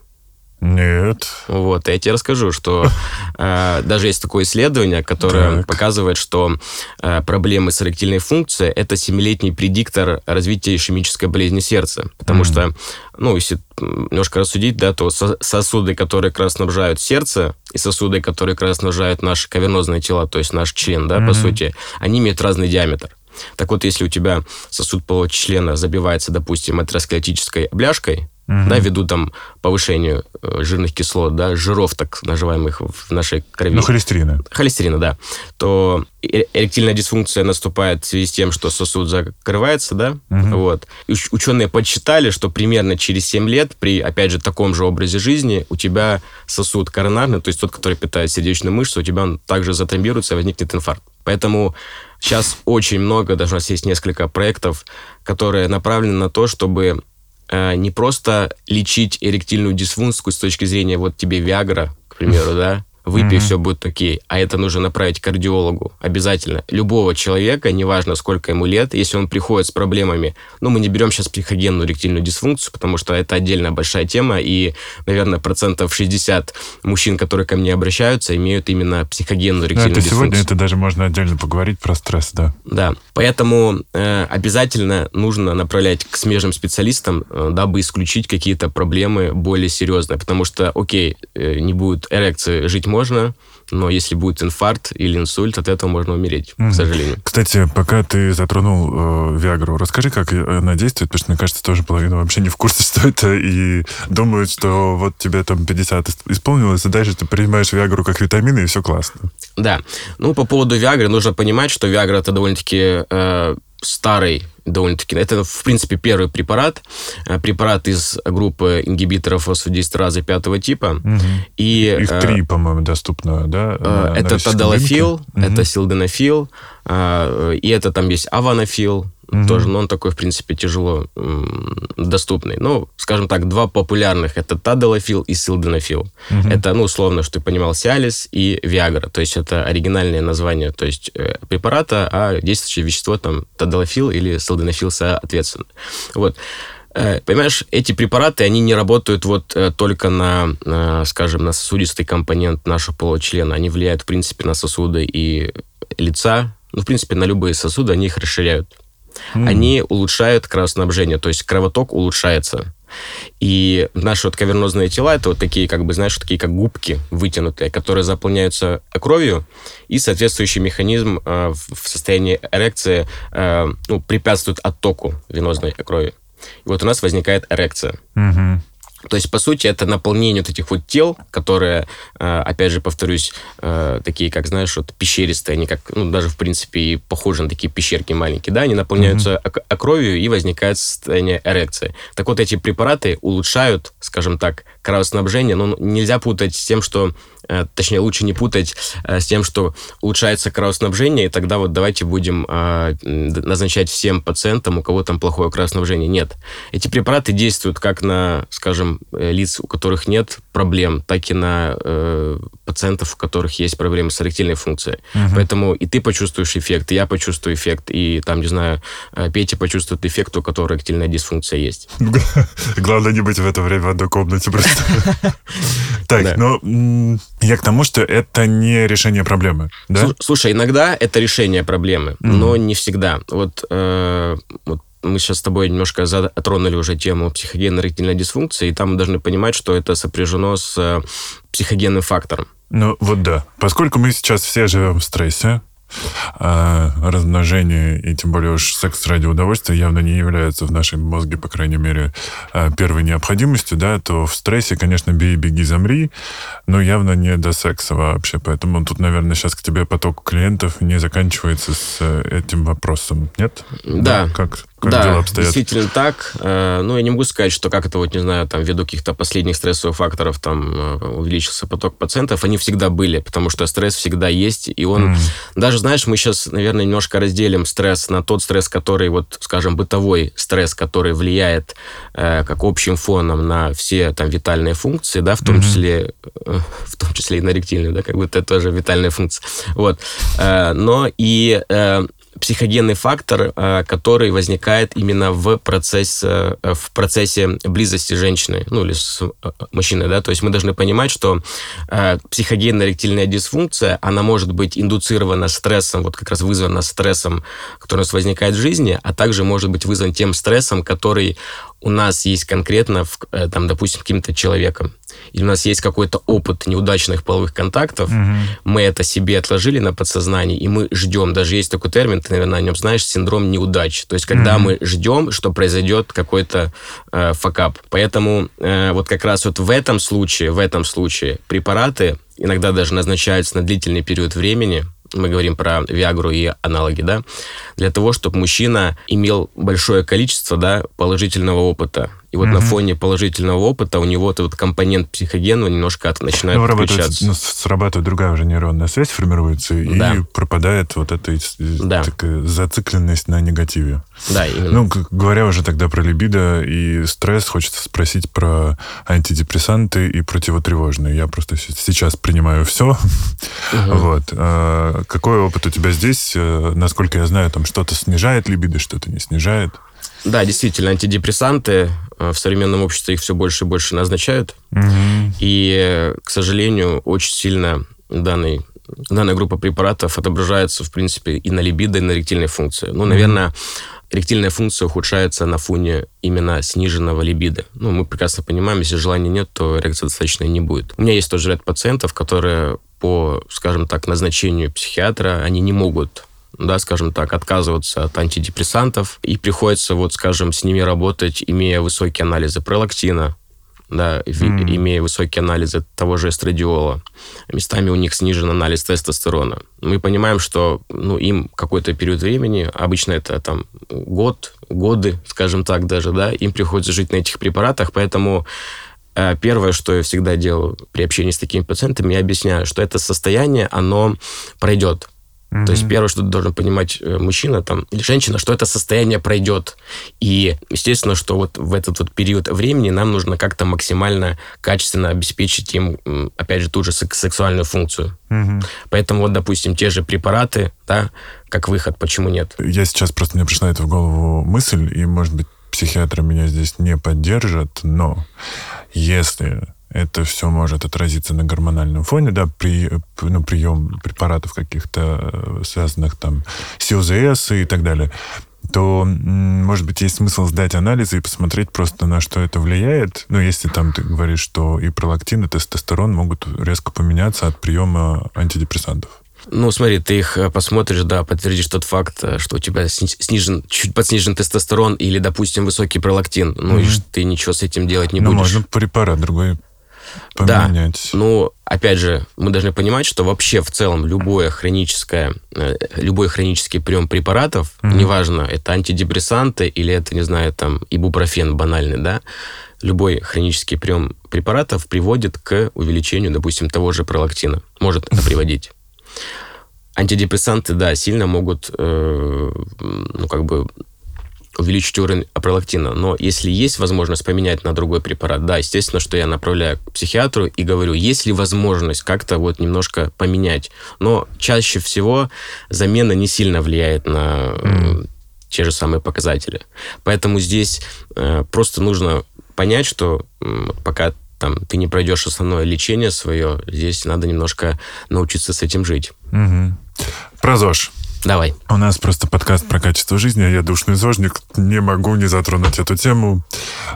Нет. Вот, я тебе расскажу, что [laughs] э, даже есть такое исследование, которое так. показывает, что э, проблемы с эректильной функцией это семилетний предиктор развития ишемической болезни сердца. Потому mm. что, ну, если немножко рассудить, да, то сосуды, которые как раз снабжают сердце, и сосуды, которые как раз снабжают наши кавернозные тела, то есть наш член, да, mm-hmm. по сути, они имеют разный диаметр. Так вот, если у тебя сосуд полого члена забивается, допустим, атеросклеротической бляшкой, угу. да, ввиду там повышению э, жирных кислот, да, жиров так называемых в нашей крови. Ну, холестерина. Холестерина, да. То эректильная дисфункция наступает в связи с тем, что сосуд закрывается, да, угу. вот. И ученые подсчитали, что примерно через 7 лет при, опять же, таком же образе жизни у тебя сосуд коронарный, то есть тот, который питает сердечную мышцу, у тебя он также затромбируется, возникнет инфаркт. Поэтому сейчас очень много, даже у нас есть несколько проектов, которые направлены на то, чтобы э, не просто лечить эректильную дисфункцию с точки зрения вот тебе Виагра, к примеру, [laughs] да, выпей, mm-hmm. все будет окей. А это нужно направить кардиологу обязательно. Любого человека, неважно сколько ему лет, если он приходит с проблемами, ну, мы не берем сейчас психогенную ректильную дисфункцию, потому что это отдельная большая тема, и, наверное, процентов 60 мужчин, которые ко мне обращаются, имеют именно психогенную ректильную это дисфункцию. Сегодня это даже можно отдельно поговорить про стресс, да. Да, поэтому э, обязательно нужно направлять к смежным специалистам, э, дабы исключить какие-то проблемы более серьезные, потому что, окей, э, не будет эрекции, жить можно, но если будет инфаркт или инсульт, от этого можно умереть, mm. к сожалению. Kстати, пока ты затронул э, Виагру, расскажи, как она действует, потому что, мне кажется, тоже половина вообще не в курсе, [laughs] что это, и думают, что вот тебе там 50 исполнилось, и дальше ты принимаешь Виагру как витамины, и все классно. Да. Ну, по поводу Виагры, нужно понимать, что Виагра это довольно-таки э, старый довольно-таки. Это, в принципе, первый препарат. Э, препарат из группы ингибиторов фосфодиэстеразы пятого типа. Угу. И, Их э, три, по-моему, доступно, да? Э, на, это на тадалофил, угу. это силденофил, и это там есть аванофил, угу. тоже, но он такой, в принципе, тяжело доступный. Ну, скажем так, два популярных, это Тадалофил и Силденофил. Угу. Это, ну, условно, что ты понимал, Сиалис и Виагра, то есть это оригинальные названия, то есть э, препарата, а действующее вещество там Тадалофил или Силденофил соответственно. Вот. Э, понимаешь, эти препараты, они не работают вот э, только на, скажем, на сосудистый компонент нашего полого члена. Они влияют, в принципе, на сосуды и лица, ну, в принципе, на любые сосуды, они их расширяют. Mm. Они улучшают кровоснабжение, то есть кровоток улучшается. И наши вот кавернозные тела, это вот такие, как бы, знаешь, такие как губки вытянутые, которые заполняются кровью, и соответствующий механизм э, в состоянии эрекции э, ну, препятствует оттоку венозной крови. И вот у нас возникает эрекция. Угу. То есть, по сути, это наполнение вот этих вот тел, которые, э, опять же, повторюсь, э, такие, как, знаешь, вот пещеристые, они как, ну, даже, в принципе, и похожи на такие пещерки маленькие, да, они наполняются mm-hmm. кровью и возникает состояние эрекции. Так вот, эти препараты улучшают, скажем так, кровоснабжение, но нельзя путать с тем, что точнее, лучше не путать э, с тем, что улучшается кровоснабжение, и тогда вот давайте будем э, назначать всем пациентам, у кого там плохое кровоснабжение. Нет. Эти препараты действуют как на, скажем, лиц, у которых нет проблем, так и на э, пациентов, у которых есть проблемы с эректильной функцией. Угу. Поэтому и ты почувствуешь эффект, и я почувствую эффект, и там, не знаю, Петя почувствует эффект, у которого эректильная дисфункция есть. [laughs] Главное не быть в это время в одной комнате просто. [laughs] Так, ну я к тому, что это не решение проблемы, да? Слушай, иногда это решение проблемы, mm-hmm. но не всегда. Вот, э, вот мы сейчас с тобой немножко затронули уже тему психогенно-эректильной дисфункции, и там мы должны понимать, что это сопряжено с э, психогенным фактором. Ну вот да. Поскольку мы сейчас все живем в стрессе, а размножение и тем более уж секс ради удовольствия явно не является в нашем мозге, по крайней мере, а, первой необходимостью, да, то в стрессе, конечно, бей, беги, замри, но явно не до секса вообще. Поэтому тут, наверное, сейчас к тебе поток клиентов не заканчивается с э, этим вопросом, нет? Да. да как? Как да, дела обстоят? действительно так. Э, ну, я не могу сказать, что как это, вот, не знаю, там, ввиду каких-то последних стрессовых факторов там э, увеличился поток пациентов. Они всегда были, потому что стресс всегда есть, и он... Mm. Даже, знаешь, мы сейчас, наверное, немножко разделим стресс на тот стресс, который, вот, скажем, бытовой стресс, который влияет э, как общим фоном на все там витальные функции, да, в том mm-hmm. числе, э, [laughs] в том числе и на ректильную, да, как бы это тоже витальная функция. Вот. Э, но и э, психогенный фактор, э, который возникает именно в процессе, э, в процессе близости женщины, ну или с э, мужчиной, да, то есть мы должны понимать, что психогенная эректильная дисфункция, она может быть индуцирована стрессом, вот как раз вызвана стрессом, который у нас возникает в жизни, а также может быть вызван тем стрессом, который у нас есть конкретно, в, там, допустим, каким-то человеком или у нас есть какой-то опыт неудачных половых контактов, угу. мы это себе отложили на подсознание, и мы ждем. Даже есть такой термин, ты, наверное, о нем знаешь, синдром неудач. То есть, когда угу. мы ждем, что произойдет какой-то э, факап. Поэтому э, вот как раз вот в этом случае, в этом случае препараты иногда даже назначаются на длительный период времени, мы говорим про Виагру и аналоги, да, для того, чтобы мужчина имел большое количество, да, положительного опыта. И вот mm-hmm. на фоне положительного опыта у него этот компонент психогенного немножко от, начинает ну, включаться. Ну, срабатывает другая уже нейронная связь, формируется, и да. пропадает вот эта да. такая зацикленность на негативе. Да, именно. Ну, говоря уже тогда про либидо и стресс, хочется спросить про антидепрессанты и противотревожные. Я просто сейчас принимаю все. Угу. [laughs] Вот. А какой опыт у тебя здесь? Э, насколько я знаю, там что-то снижает либидо, что-то не снижает. Да, действительно, антидепрессанты в современном обществе их все больше и больше назначают. Угу. И, к сожалению, очень сильно данный данная группа препаратов отображается, в принципе, и на либидо, и на эректильной функции. Ну, наверное, эректильная функция ухудшается на фоне именно сниженного либидо. Ну, мы прекрасно понимаем, если желания нет, то эрекции достаточно не будет. У меня есть тоже ряд пациентов, которые по, скажем так, назначению психиатра, они не могут да, скажем так, отказываться от антидепрессантов, и приходится, вот, скажем, с ними работать, имея высокие анализы пролактина, да, mm. имея высокие анализы того же эстрадиола. Местами у них снижен анализ тестостерона. Мы понимаем, что ну, им какой-то период времени, обычно это там год, годы, скажем так даже, да, им приходится жить на этих препаратах, поэтому э, Первое, что я всегда делаю при общении с такими пациентами, я объясняю, что это состояние, оно пройдет Mm-hmm. То есть первое, что должен понимать э, мужчина там, или женщина, что это состояние пройдет. И, естественно, что вот в этот вот период времени нам нужно как-то максимально качественно обеспечить им, опять же, ту же сексуальную функцию. Mm-hmm. Поэтому вот, допустим, те же препараты, да, как выход, почему нет? Я сейчас просто мне пришла это в голову мысль, и, может быть, психиатры меня здесь не поддержат, но если это все может отразиться на гормональном фоне, да, при ну, прием препаратов каких-то э, связанных там с ОЗС и так далее, то, может быть, есть смысл сдать анализы и посмотреть просто, на что это влияет. Ну, если там ты говоришь, что и пролактин, и тестостерон могут резко поменяться от приема антидепрессантов. Ну, смотри, ты их э, посмотришь, да, подтвердишь тот факт, э, что у тебя снижен, чуть подснижен тестостерон или, допустим, высокий пролактин. Ну, mm-hmm. и ты ничего с этим делать не ну, будешь. Ну, можно препарат другой поменять. Да, ну, опять же, мы должны понимать, что вообще в целом любое хроническое, э, любой хронический прием препаратов, mm-hmm. неважно, это антидепрессанты или это, не знаю, там, ибупрофен банальный, да, любой хронический прием препаратов приводит к увеличению, допустим, того же пролактина. Может это приводить. [laughs] Антидепрессанты, да, сильно могут, э, ну, как бы увеличить уровень пролактина. Но если есть возможность поменять на другой препарат, да, естественно, что я направляю к психиатру и говорю, есть ли возможность как-то вот немножко поменять. Но чаще всего замена не сильно влияет на mm. те же самые показатели. Поэтому здесь э, просто нужно понять, что э, пока там, ты не пройдешь основное лечение свое, здесь надо немножко научиться с этим жить. Угу. Про ЗОЖ. Давай. У нас просто подкаст про качество жизни, а я душный зожник, не могу не затронуть эту тему.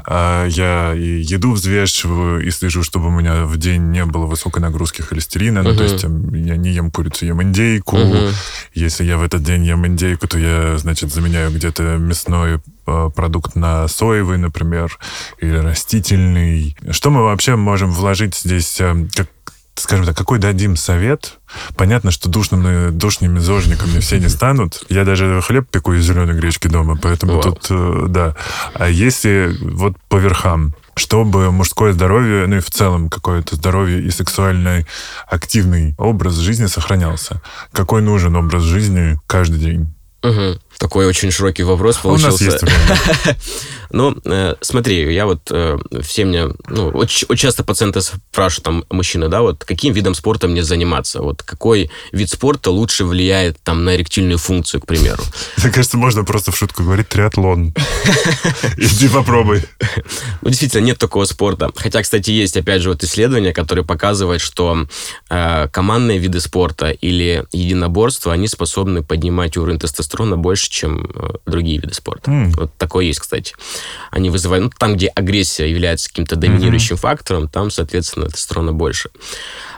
А, я и еду взвешиваю, и слежу, чтобы у меня в день не было высокой нагрузки холестерина. Uh-huh. Ну, то есть я не ем курицу, ем индейку. Uh-huh. Если я в этот день ем индейку, то я, значит, заменяю где-то мясной а, продукт на соевый, например, или растительный. Что мы вообще можем вложить здесь, как, скажем так, какой дадим совет? Понятно, что душными, душными зожниками все не станут. Я даже хлеб пеку из зеленой гречки дома, поэтому Вау. тут, э, да. А если вот по верхам, чтобы мужское здоровье, ну и в целом какое-то здоровье и сексуальный активный образ жизни сохранялся. Какой нужен образ жизни каждый день? Угу. Такой очень широкий вопрос получился. У нас есть время. [laughs] Ну, э, смотри, я вот э, все мне, ну, очень, часто пациенты спрашивают, там, мужчины, да, вот, каким видом спорта мне заниматься? Вот какой вид спорта лучше влияет, там, на эректильную функцию, к примеру? [laughs] Мне кажется, можно просто в шутку говорить триатлон. [laughs] Иди попробуй. Ну, действительно, нет такого спорта. Хотя, кстати, есть, опять же, вот исследования, которые показывают, что э, командные виды спорта или единоборства, они способны поднимать уровень тестостерона больше, чем э, другие виды спорта. Mm. Вот такое есть, кстати они вызывают... Ну, там, где агрессия является каким-то доминирующим mm-hmm. фактором, там, соответственно, тестостерона больше.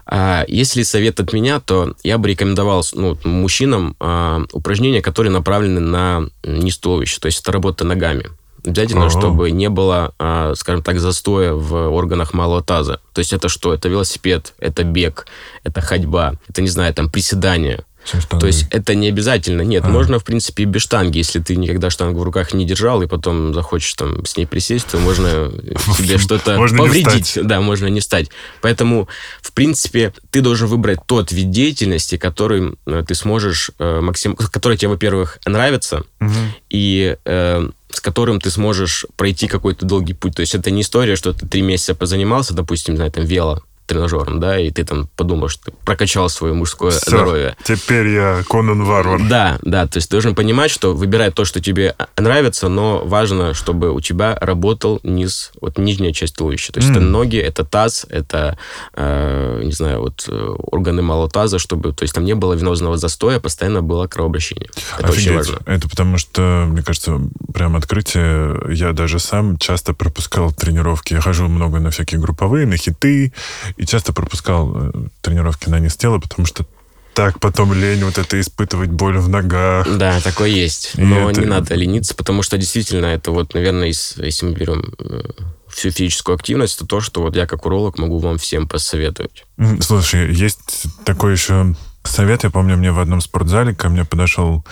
А если совет от меня, то я бы рекомендовал ну, мужчинам а, упражнения, которые направлены на низ туловища, то есть это работа ногами. Обязательно, uh чтобы не было, а, скажем так, застоя в органах малого таза. То есть это что? Это велосипед, это бег, это ходьба, это, не знаю, там, приседания. То есть это не обязательно. Нет, а. можно, в принципе, и без штанги. Если ты никогда штангу в руках не держал, и потом захочешь там с ней присесть, то можно [laughs] себе что-то повредить. Да, можно не стать. Поэтому, в принципе, ты должен выбрать тот вид деятельности, который э, ты сможешь э, максим... который тебе, во-первых, нравится, угу. и э, с которым ты сможешь пройти какой-то долгий путь. То есть это не история, что ты три месяца позанимался, допустим, на этом вело, тренажером, да, и ты там подумал, что ты прокачал свое мужское Все, здоровье. теперь я Конан Варвар. Да, да, то есть ты должен понимать, что выбирай то, что тебе нравится, но важно, чтобы у тебя работал низ, вот нижняя часть туловища. То есть mm. это ноги, это таз, это, э, не знаю, вот э, органы малого таза, чтобы, то есть там не было венозного застоя, постоянно было кровообращение. Это Офигеть. очень важно. Это потому что, мне кажется, прям открытие, я даже сам часто пропускал тренировки. Я хожу много на всякие групповые, на хиты, и часто пропускал э, тренировки на низ тела, потому что так потом лень вот это испытывать боль в ногах. Да, такое есть. И Но это... не надо лениться, потому что действительно это вот, наверное, если мы берем э, всю физическую активность, то то, что вот я как уролог могу вам всем посоветовать. Слушай, есть такой еще совет, я помню, мне в одном спортзале ко мне подошел,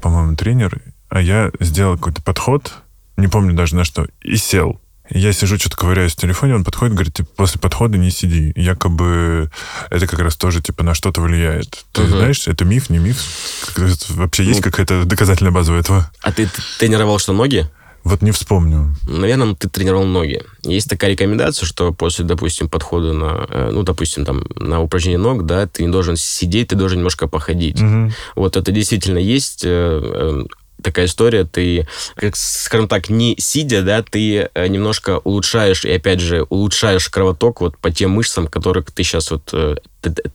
по-моему, тренер, а я сделал какой-то подход, не помню даже на что, и сел. Я сижу, что-то ковыряюсь в телефоне, он подходит, говорит, типа, после подхода не сиди. Якобы это как раз тоже, типа, на что-то влияет. Ты Мгм. знаешь, это миф, не миф? Вообще есть Ну, какая-то доказательная база этого? А ты тренировал что, ноги? Вот не вспомню. Наверное, ты тренировал ноги. Есть такая рекомендация, что после, допустим, подхода на, э, ну, допустим, там, на упражнение ног, да, ты не должен сидеть, ты должен немножко походить. Мгм. Вот это действительно есть э, э, такая история. Ты, как, скажем так, не сидя, да, ты э, немножко улучшаешь, и опять же, улучшаешь кровоток вот по тем мышцам, которых ты сейчас вот э,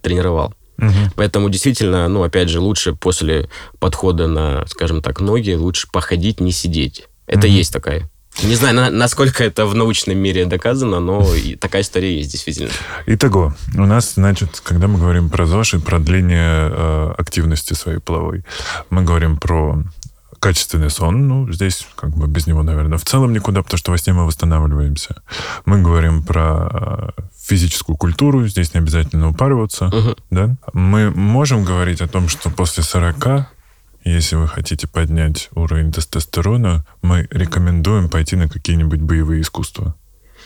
тренировал. Мгм. Поэтому действительно, ну, опять же, лучше после подхода на, скажем так, ноги, лучше походить, не сидеть. Это Мгм. есть такая. Не знаю, на- насколько это в научном мире доказано, но такая история есть, действительно. Итого, у нас, значит, когда мы говорим про ЗОЖ и продление э, активности своей половой, мы говорим про качественный сон. Ну, здесь как бы без него, наверное, в целом никуда, потому что во сне мы восстанавливаемся. Мы говорим про э, физическую культуру. Здесь не обязательно упарываться. Мгм. Да? Мы можем говорить о том, что после 40, если вы хотите поднять уровень тестостерона, мы рекомендуем пойти на какие-нибудь боевые искусства.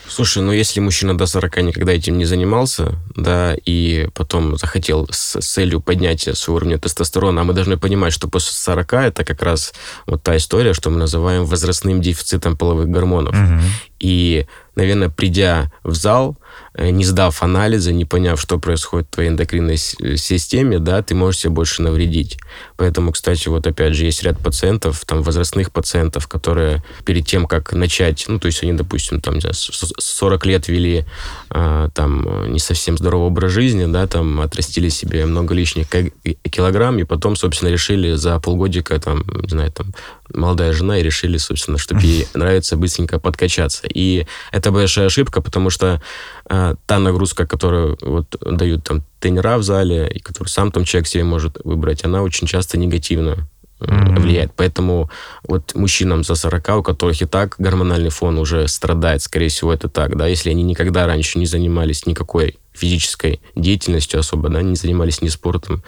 Слушай, ну если мужчина до 40 никогда этим не занимался, да, и потом захотел с целью поднятия своего уровня тестостерона, а мы должны понимать, что после 40 это как раз вот та история, что мы называем возрастным дефицитом половых гормонов. Мгм. И, наверное, придя в зал, э, не сдав анализы, не поняв, что происходит в твоей эндокринной э, системе, да, ты можешь себе больше навредить. Поэтому, кстати, вот опять же, есть ряд пациентов, там, возрастных пациентов, которые перед тем, как начать, ну, то есть они, допустим, там, не знаю, с- с- 40 лет вели а, там э, не совсем здоровый образ жизни, да, там, отрастили себе много лишних ки- килограмм, и потом, собственно, решили за полгодика, там, не знаю, там, молодая жена, и решили, собственно, что ей [laughs] нравится быстренько подкачаться. И это большая ошибка, потому что э, та нагрузка, которую вот дают там тренера в зале, и которую сам там человек себе может выбрать, она очень часто негативно Мгм. влияет. Поэтому вот мужчинам за 40, у которых и так гормональный фон уже страдает, скорее всего, это так, да, если они никогда раньше не занимались никакой физической деятельностью особо, да, не занимались ни спортом,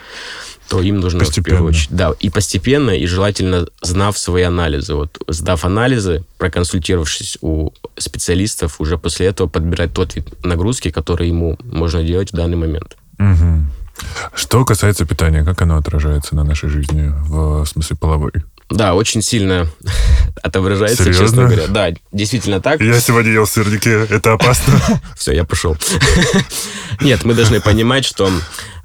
то им нужно в Постепенно. первую очередь, да, и постепенно, и желательно знав свои анализы. Вот сдав анализы, проконсультировавшись у специалистов, уже после этого подбирать тот вид нагрузки, который ему можно делать в данный момент. Мгм. Что касается питания, как оно отражается на нашей жизни, в смысле половой? Да, очень сильно [laughs] отображается, Серьезно? честно говоря. Да, действительно так. Я сегодня ел сырники, это опасно. [laughs] Все, я пошел. [laughs] Нет, мы должны понимать, что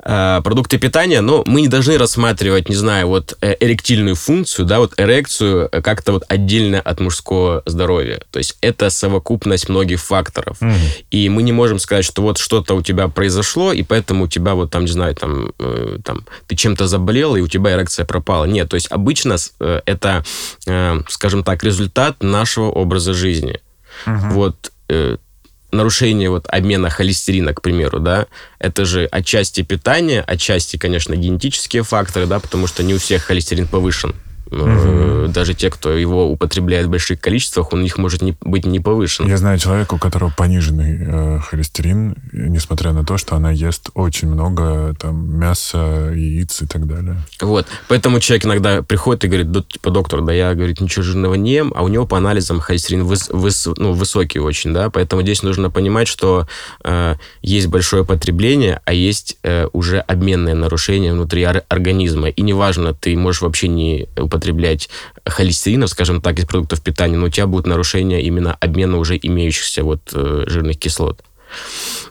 э, продукты питания, но мы не должны рассматривать, не знаю, вот э, эректильную функцию, да, вот эрекцию э, как-то вот отдельно от мужского здоровья. То есть это совокупность многих факторов. Мгм. И мы не можем сказать, что вот что-то у тебя произошло, и поэтому у тебя вот там, не знаю, там, э, там ты чем-то заболел, и у тебя эрекция пропала. Нет, то есть обычно э, это, э, скажем так, результат нашего образа жизни. Вот э, нарушение вот обмена холестерина, к примеру, да, это же отчасти питание, отчасти, конечно, генетические факторы, да, потому что не у всех холестерин повышен. Э, Даже те, кто его употребляет в больших количествах, у них может не, быть не повышен. Я знаю человека, у которого пониженный э, холестерин, несмотря на то, что она ест очень много там мяса, яиц и так далее. Вот. Поэтому человек иногда приходит и говорит, да, типа, доктор, да я, говорит, ничего жирного не ем, а у него по анализам холестерин выс- выс- ну, высокий очень, да, поэтому здесь нужно понимать, что э, есть большое потребление, а есть э, уже обменное нарушение внутри ор- организма. И неважно, ты можешь вообще не употреблять холестеринов, скажем так, из продуктов питания, но у тебя будет нарушение именно обмена уже имеющихся вот э, жирных кислот.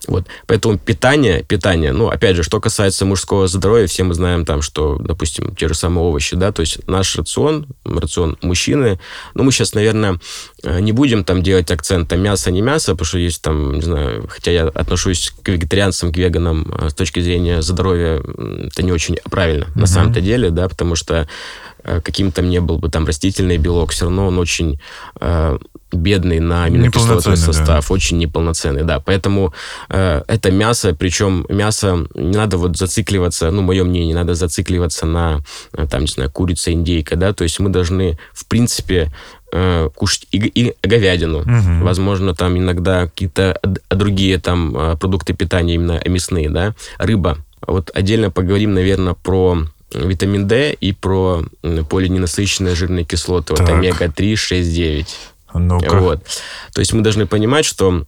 Вот. Поэтому питание, питание, ну, опять же, что касается мужского здоровья, все мы знаем там, что, допустим, те же самые овощи, да, то есть наш рацион, рацион мужчины, ну, мы сейчас, наверное, э, не будем там делать акцент там мясо, не мясо, потому что есть там, не знаю, хотя я отношусь к вегетарианцам, к веганам э, с точки зрения здоровья, это не очень правильно на Мгм. самом-то деле, да, потому что э, каким там не был бы там растительный белок, все равно он очень э, бедный на аминокислотный Неполноценный, да. состав, очень неполноценный, да. Поэтому э, это мясо, причем мясо не надо вот зацикливаться, ну, мое мнение, не надо зацикливаться на, э, там, не знаю, курица, индейка, да, то есть мы должны, в принципе, э, кушать и, и говядину, Мгм. возможно, там иногда какие-то д- другие там э, продукты питания именно мясные, да, рыба. Вот отдельно поговорим, наверное, про витамин D и про полиненасыщенные жирные кислоты, вот Так. омега-3, 6, 9. Ну-ка. Вот. То есть мы должны понимать, что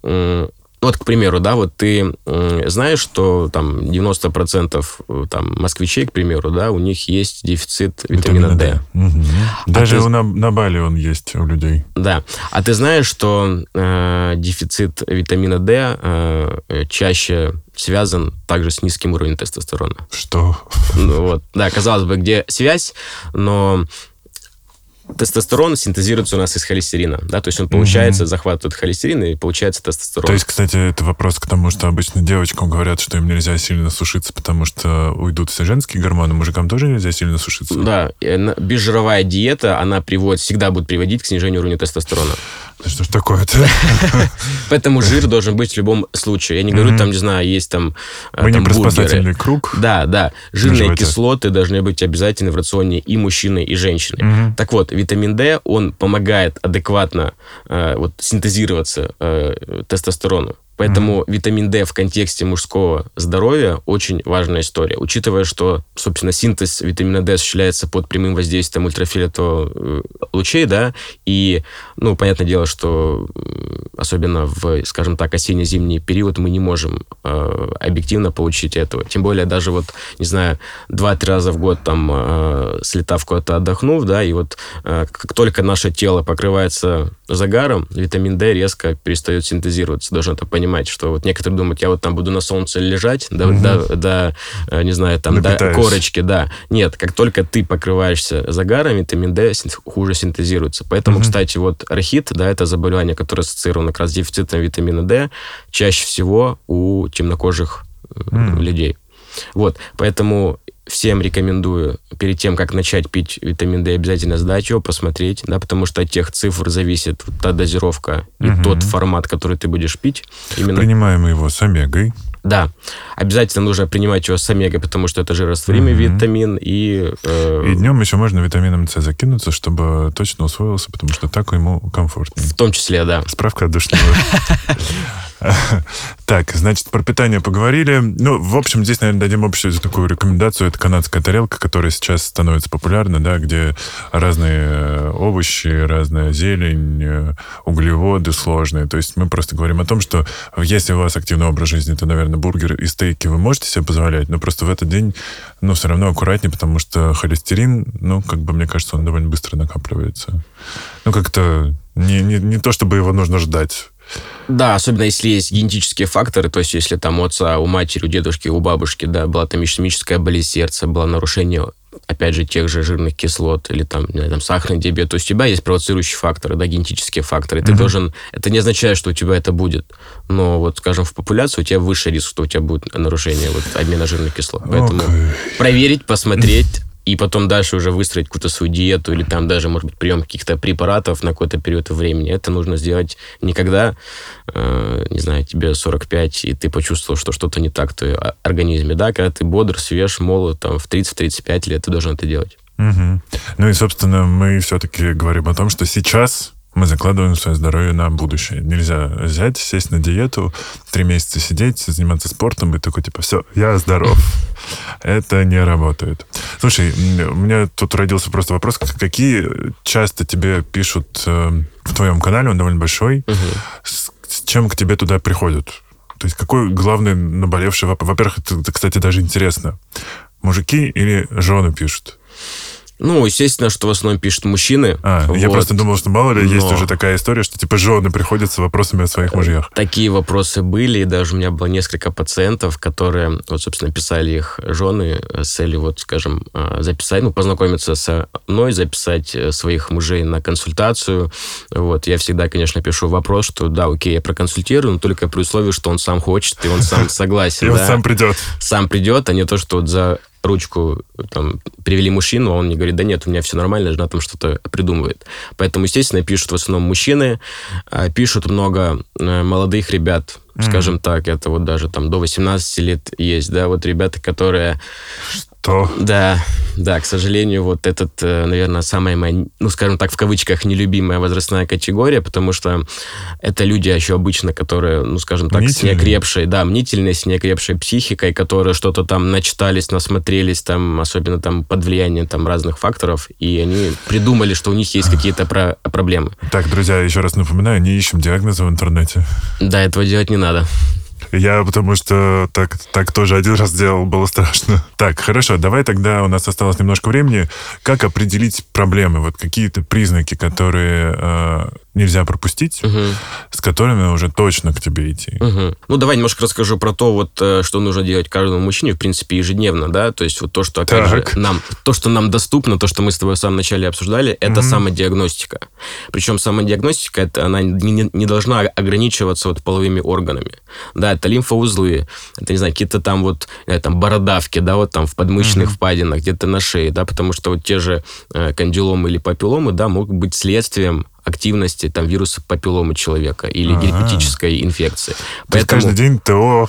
вот, к примеру, да, вот ты знаешь, что там 90% э, там, москвичей, к примеру, да, у них есть дефицит витамина, витамина D. D. Угу. Даже а ты... на, на Бали он есть у людей. Да. А ты знаешь, что э, дефицит витамина D э, чаще связан также с низким уровнем тестостерона. Что? Ну, вот. Да, казалось бы, где связь, но тестостерон синтезируется у нас из холестерина, да, то есть он получается, угу. захватывает холестерин и получается тестостерон. То есть, кстати, это вопрос к тому, что обычно девочкам говорят, что им нельзя сильно сушиться, потому что уйдут все женские гормоны, мужикам тоже нельзя сильно сушиться? Да, безжировая диета, она приводит, всегда будет приводить к снижению уровня тестостерона. Что ж такое-то? [laughs] Поэтому жир должен быть в любом случае. Я не говорю, там, не знаю, есть там э, Мы не про круг. Да, да. Жирные кислоты должны быть обязательны в рационе и мужчины, и женщины. Так вот, витамин D, он помогает адекватно э, вот, синтезироваться э, тестостерону. Поэтому mm-hmm. витамин D в контексте мужского здоровья очень важная история. Учитывая, что, собственно, синтез витамина D осуществляется под прямым воздействием ультрафиолетовых э, лучей, да, и, ну, понятное дело, что особенно в, скажем так, осенне-зимний период мы не можем э, объективно получить этого. Тем более даже вот, не знаю, два-три раза в год там э, слетав куда-то отдохнув, да, и вот э, как только наше тело покрывается загаром, витамин D резко перестает синтезироваться. Должен это понимать, что вот некоторые думают, я вот там буду на солнце лежать до, угу. до, до не знаю, там, Напитаюсь. до корочки, да. Нет, как только ты покрываешься загаром, витамин D хуже синтезируется. Поэтому, угу. кстати, вот рахит, да, это заболевание, которое ассоциировано как раз с дефицитом витамина D, чаще всего у темнокожих mm. людей. Вот, поэтому всем рекомендую перед тем, как начать пить витамин D, обязательно сдать его, посмотреть, да, потому что от тех цифр зависит та дозировка и угу. тот формат, который ты будешь пить. Именно... Принимаем его с омегой. Да, обязательно нужно принимать его с омегой, потому что это жирорастворимый угу. витамин. И, э... и днем еще можно витамином С закинуться, чтобы точно усвоился, потому что так ему комфортнее. В том числе, да. Справка от душного. [laughs] Так, значит, про питание поговорили. Ну, в общем, здесь, наверное, дадим общую такую рекомендацию. Это канадская тарелка, которая сейчас становится популярна, да, где разные э, овощи, разная зелень, э, углеводы сложные. То есть мы просто говорим о том, что если у вас активный образ жизни, то, наверное, бургер и стейки вы можете себе позволять, но просто в этот день, ну, все равно аккуратнее, потому что холестерин, ну, как бы, мне кажется, он довольно быстро накапливается. Ну, как-то не, не, не то, чтобы его нужно ждать. Да, особенно если есть генетические факторы, то есть если там у отца, у матери, у дедушки, у бабушки, да, была там ишемическая болезнь сердца, было нарушение опять же, тех же жирных кислот или там, знаю, там сахарный диабет. То есть у тебя есть провоцирующие факторы, да, генетические факторы. Ты mm-hmm. должен... Это не означает, что у тебя это будет. Но вот, скажем, в популяции у тебя выше риск, что у тебя будет нарушение вот, обмена жирных кислот. Поэтому okay. проверить, посмотреть, и потом дальше уже выстроить какую-то свою диету или там даже, может быть, прием каких-то препаратов на какой-то период времени. Это нужно сделать не когда, э, не знаю, тебе 45, и ты почувствовал, что что-то не так в твоем организме, да, когда ты бодр, свеж, молод, там, в 30-35 лет ты должен это делать. Угу. Ну и, собственно, мы все-таки говорим о том, что сейчас мы закладываем свое здоровье на будущее. Нельзя взять, сесть на диету, три месяца сидеть, заниматься спортом и такой, типа, все, я здоров. Это не работает. Слушай, у меня тут родился просто вопрос, какие часто тебе пишут э, в твоем канале, он довольно большой, с, с чем к тебе туда приходят? То есть какой главный наболевший вопрос? Во-первых, это, кстати, даже интересно. Мужики или жены пишут? Ну, естественно, что в основном пишут мужчины. А, вот. я просто думал, что мало ли Но... есть уже такая история, что типа жены приходят с вопросами о своих мужьях. Такие вопросы были, и даже у меня было несколько пациентов, которые, вот, собственно, писали их жены с целью, вот, скажем, а, записать, ну, познакомиться со мной, записать э, своих мужей на консультацию. Вот, я всегда, конечно, пишу вопрос, что да, окей, я проконсультирую, но только при условии, что он сам хочет, и он сам [laughs] согласен. И он сам придет. Сам придет, а не то, что вот за ручку, там, привели мужчину, а он мне говорит, да нет, у меня все нормально, жена там что-то придумывает. Поэтому, естественно, пишут в основном мужчины, а, пишут много э, молодых ребят, mm-hmm. скажем так, это вот даже там до 18 лет есть, да, вот ребята, которые что? Да, да, к сожалению, вот этот, э, наверное, самая моя, ну, скажем так, в кавычках, нелюбимая возрастная категория, потому что это люди еще обычно, которые, ну, скажем так, с неокрепшей, да, мнительной, с неокрепшей психикой, которые что-то там начитались, насмотрелись, там, особенно там под влиянием там разных факторов, и они придумали, что у них есть какие-то про проблемы. Так, друзья, еще раз напоминаю, не ищем диагнозы в интернете. Да, этого делать не надо. Я потому что так, так тоже один раз делал, было страшно. Так, хорошо, давай тогда, у нас осталось немножко времени. Как определить проблемы? Вот какие-то признаки, которые э, нельзя пропустить, угу. с которыми уже точно к тебе идти. Угу. Ну, давай немножко расскажу про то, вот, э, что нужно делать каждому мужчине, в принципе, ежедневно, да, то есть вот то, что, опять так. же, нам, то, что нам доступно, то, что мы с тобой в самом начале обсуждали, это угу. самодиагностика. Причем самодиагностика, это, она не, не должна ограничиваться вот половыми органами. Да, это лимфоузлы, это, не знаю, какие-то там вот, э, там, бородавки, да, вот там в подмышечных угу. впадинах, где-то на шее, да, потому что вот те же э, кандиломы или папилломы, да, могут быть следствием активности там вируса папилломы человека или А-а-а. герпетической инфекции. То Поэтому, каждый день ТО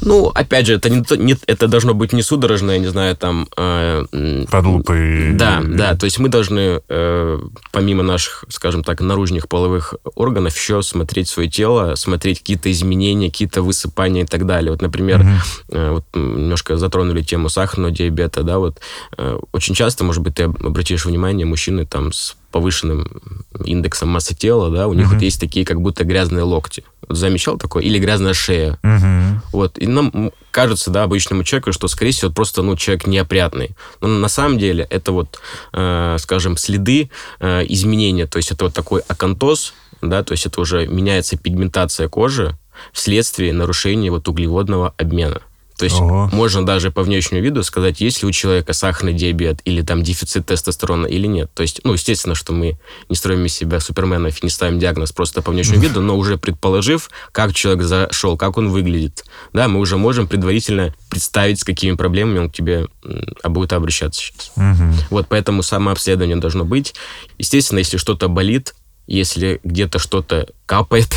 ну, опять же, это, не, не, это должно быть не судорожное, не знаю, там... Э, Под лупой. Да, да. То есть мы должны, э, помимо наших, скажем так, наружных половых органов, еще смотреть свое тело, смотреть какие-то изменения, какие-то высыпания и так далее. Вот, например, угу. э, вот немножко затронули тему сахарного диабета, да, вот э, очень часто, может быть, ты обратишь внимание, мужчины там с повышенным индексом массы тела, да, у них uh-huh. вот есть такие как будто грязные локти. Вот замечал такое? Или грязная шея. Uh-huh. Вот. И нам кажется, да, обычному человеку, что, скорее всего, просто, ну, человек неопрятный. Но на самом деле это вот, э, скажем, следы э, изменения. То есть это вот такой акантоз, да, то есть это уже меняется пигментация кожи вследствие нарушения вот углеводного обмена. То есть Ого. можно даже по внешнему виду сказать, есть ли у человека сахарный диабет или там дефицит тестостерона или нет. То есть, ну, естественно, что мы не строим из себя суперменов и не ставим диагноз просто по внешнему виду, но уже предположив, как человек зашел, как он выглядит, да, мы уже можем предварительно представить, с какими проблемами он к тебе будет обращаться сейчас. Угу. Вот поэтому самообследование должно быть. Естественно, если что-то болит, если где-то что-то капает,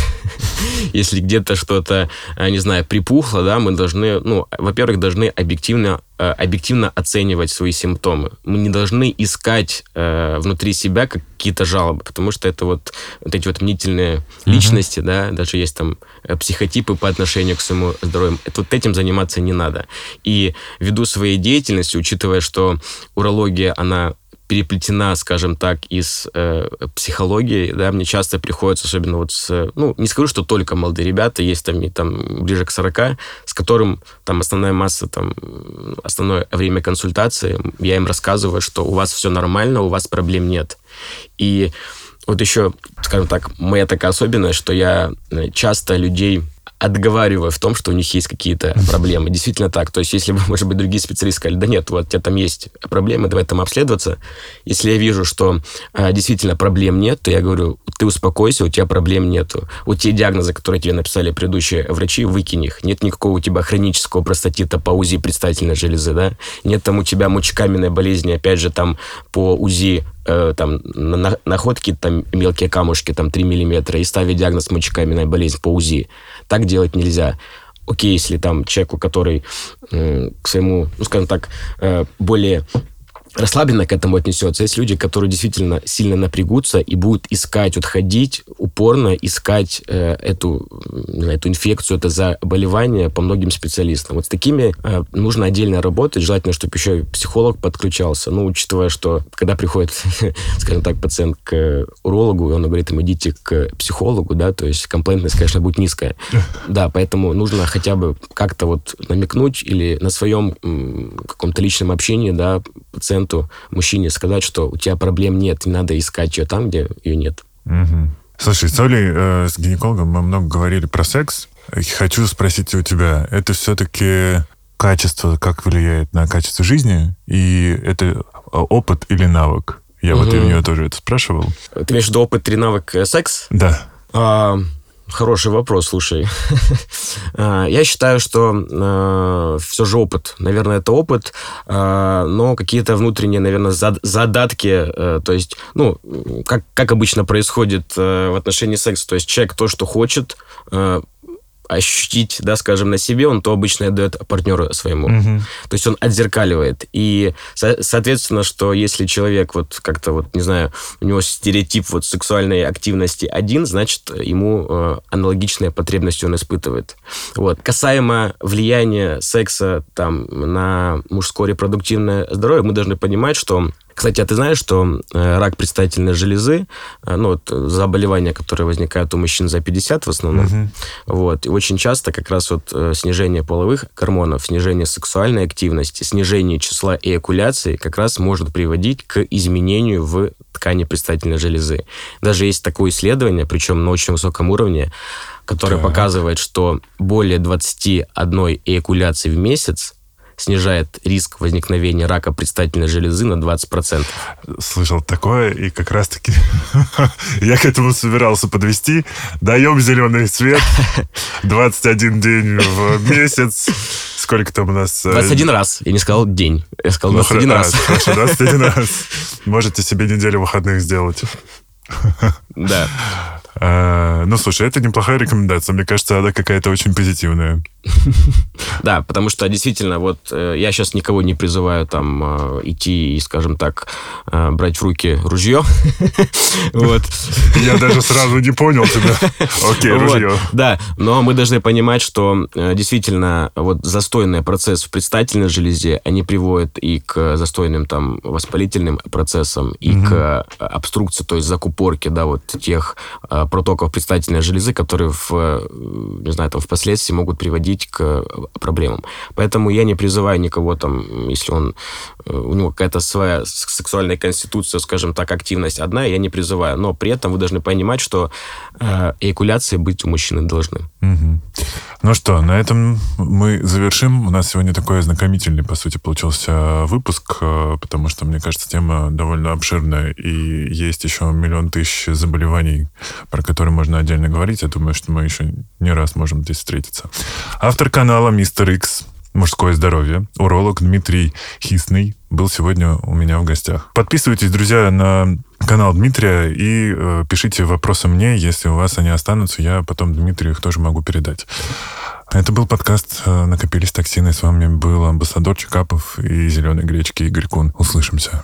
[laughs] если где-то что-то, э, не знаю, припухло, да, мы должны, ну, во-первых, должны объективно, э, объективно оценивать свои симптомы. Мы не должны искать э, внутри себя какие-то жалобы, потому что это вот, вот эти вот мнительные личности, да, даже есть там э, психотипы по отношению к своему здоровью. Это, вот этим заниматься не надо. И ввиду своей деятельности, учитывая, что урология, она переплетена, скажем так, из э, психологии, да, мне часто приходится, особенно вот с, ну, не скажу, что только молодые ребята, есть там и там ближе к 40, с которым там основная масса, там, основное время консультации, я им рассказываю, что у вас все нормально, у вас проблем нет. И вот еще, скажем так, моя такая особенность, что я э, часто людей отговариваю в том, что у них есть какие-то проблемы. Действительно так. То есть, если бы, может быть, другие специалисты сказали, да нет, вот у тебя там есть проблемы, давай там обследоваться. Если я вижу, что а, действительно проблем нет, то я говорю, ты успокойся, у тебя проблем нету. У те диагнозы, которые тебе написали предыдущие врачи, выкинь их. Нет никакого у тебя хронического простатита по УЗИ предстательной железы, да? Нет там у тебя мочекаменной болезни, опять же, там по УЗИ э, там на, находки, там мелкие камушки, там 3 миллиметра, и ставить диагноз мочекаменная болезнь по УЗИ. Так делать нельзя. Окей, если там человеку, который э, к своему, ну, скажем так, э, более расслабленно к этому отнесется. Есть люди, которые действительно сильно напрягутся и будут искать, вот ходить упорно, искать э, эту, эту инфекцию, это заболевание по многим специалистам. Вот с такими э, нужно отдельно работать, желательно, чтобы еще психолог подключался. Ну, учитывая, что когда приходит, [laughs] скажем так, пациент к урологу, и он говорит, им идите к психологу, да, то есть комплентность, конечно, будет низкая. [laughs] Да, поэтому нужно хотя бы как-то вот намекнуть или на своем каком-то личном общении, да, пациент пациенту, мужчине сказать, что у тебя проблем нет, не надо искать ее там, где ее нет. Угу. Слушай, с Олей, э, с гинекологом мы много говорили про секс. Хочу спросить у тебя, это все-таки качество, как влияет на качество жизни, и это опыт или навык? Я угу. вот у нее тоже это спрашивал. Ты имеешь в виду опыт или навык э, секс? Да. А, Хороший вопрос, слушай. [laughs] А, я считаю, что э, все же опыт. Наверное, это опыт, э, но какие-то внутренние, наверное, задатки. Э, то есть, ну, как, как обычно происходит в отношении секса. То есть человек то, что хочет, ощутить, да, скажем, на себе, он то обычно отдает партнеру своему. Угу. То есть он отзеркаливает. И, соответственно, что если человек вот как-то вот, не знаю, у него стереотип вот сексуальной активности один, значит, ему э, аналогичные потребности он испытывает. Вот. Касаемо влияния секса там на мужское репродуктивное здоровье, мы должны понимать, что кстати, а ты знаешь, что э, рак предстательной железы, э, ну, вот заболевания, которые возникают у мужчин за 50 в основном, угу. вот, и очень часто как раз вот э, снижение половых гормонов, снижение сексуальной активности, снижение числа эякуляций как раз может приводить к изменению в ткани предстательной железы. Даже есть такое исследование, причем на очень высоком уровне, которое так. показывает, что более 21 эякуляции в месяц снижает риск возникновения рака предстательной железы на 20%. Слышал такое, и как раз-таки [laughs] я к этому собирался подвести. Даем зеленый свет, [laughs] 21 день в месяц. Сколько там у нас? 21 э, раз. Я не сказал день. Я сказал 21 ну, раз. Хорошо, [laughs] 21 раз. Можете себе неделю выходных сделать. Да. А, ну, слушай, это неплохая рекомендация. Мне кажется, она какая-то очень позитивная. [laughs] Да, потому что действительно, вот э, я сейчас никого не призываю там э, идти и, скажем так, э, брать в руки ружье. [laughs] Вот. Я даже сразу не понял тебя. [laughs] Окей, ружье. Да, но мы должны понимать, что действительно вот застойный процесс в предстательной железе, они приводят и к застойным там воспалительным процессам, и к обструкции, то есть закупорке, да, вот тех протоков предстательной железы, которые в, не знаю, там впоследствии могут приводить приводить к э, проблемам. Поэтому я не призываю никого там, если он э, у него какая-то своя сексуальная конституция, скажем так, активность одна, я не призываю. Но при этом вы должны понимать, что э, эякуляции быть у мужчины должны. Угу. Ну что, на этом мы завершим. У нас сегодня такой ознакомительный, по сути, получился выпуск, э, потому что, мне кажется, тема довольно обширная, и есть еще миллион тысяч заболеваний, про которые можно отдельно говорить. Я думаю, что мы еще не раз можем здесь встретиться. Автор канала «Мистер Икс. Мужское здоровье», уролог Дмитрий Хисный был сегодня у меня в гостях. Подписывайтесь, друзья, на канал Дмитрия и э, пишите вопросы мне, если у вас они останутся, я потом Дмитрию их тоже могу передать. Это был подкаст э, «Накопились токсины». С вами был амбассадор Чекапов и «Зеленой гречки» Игорь Кун. Услышимся.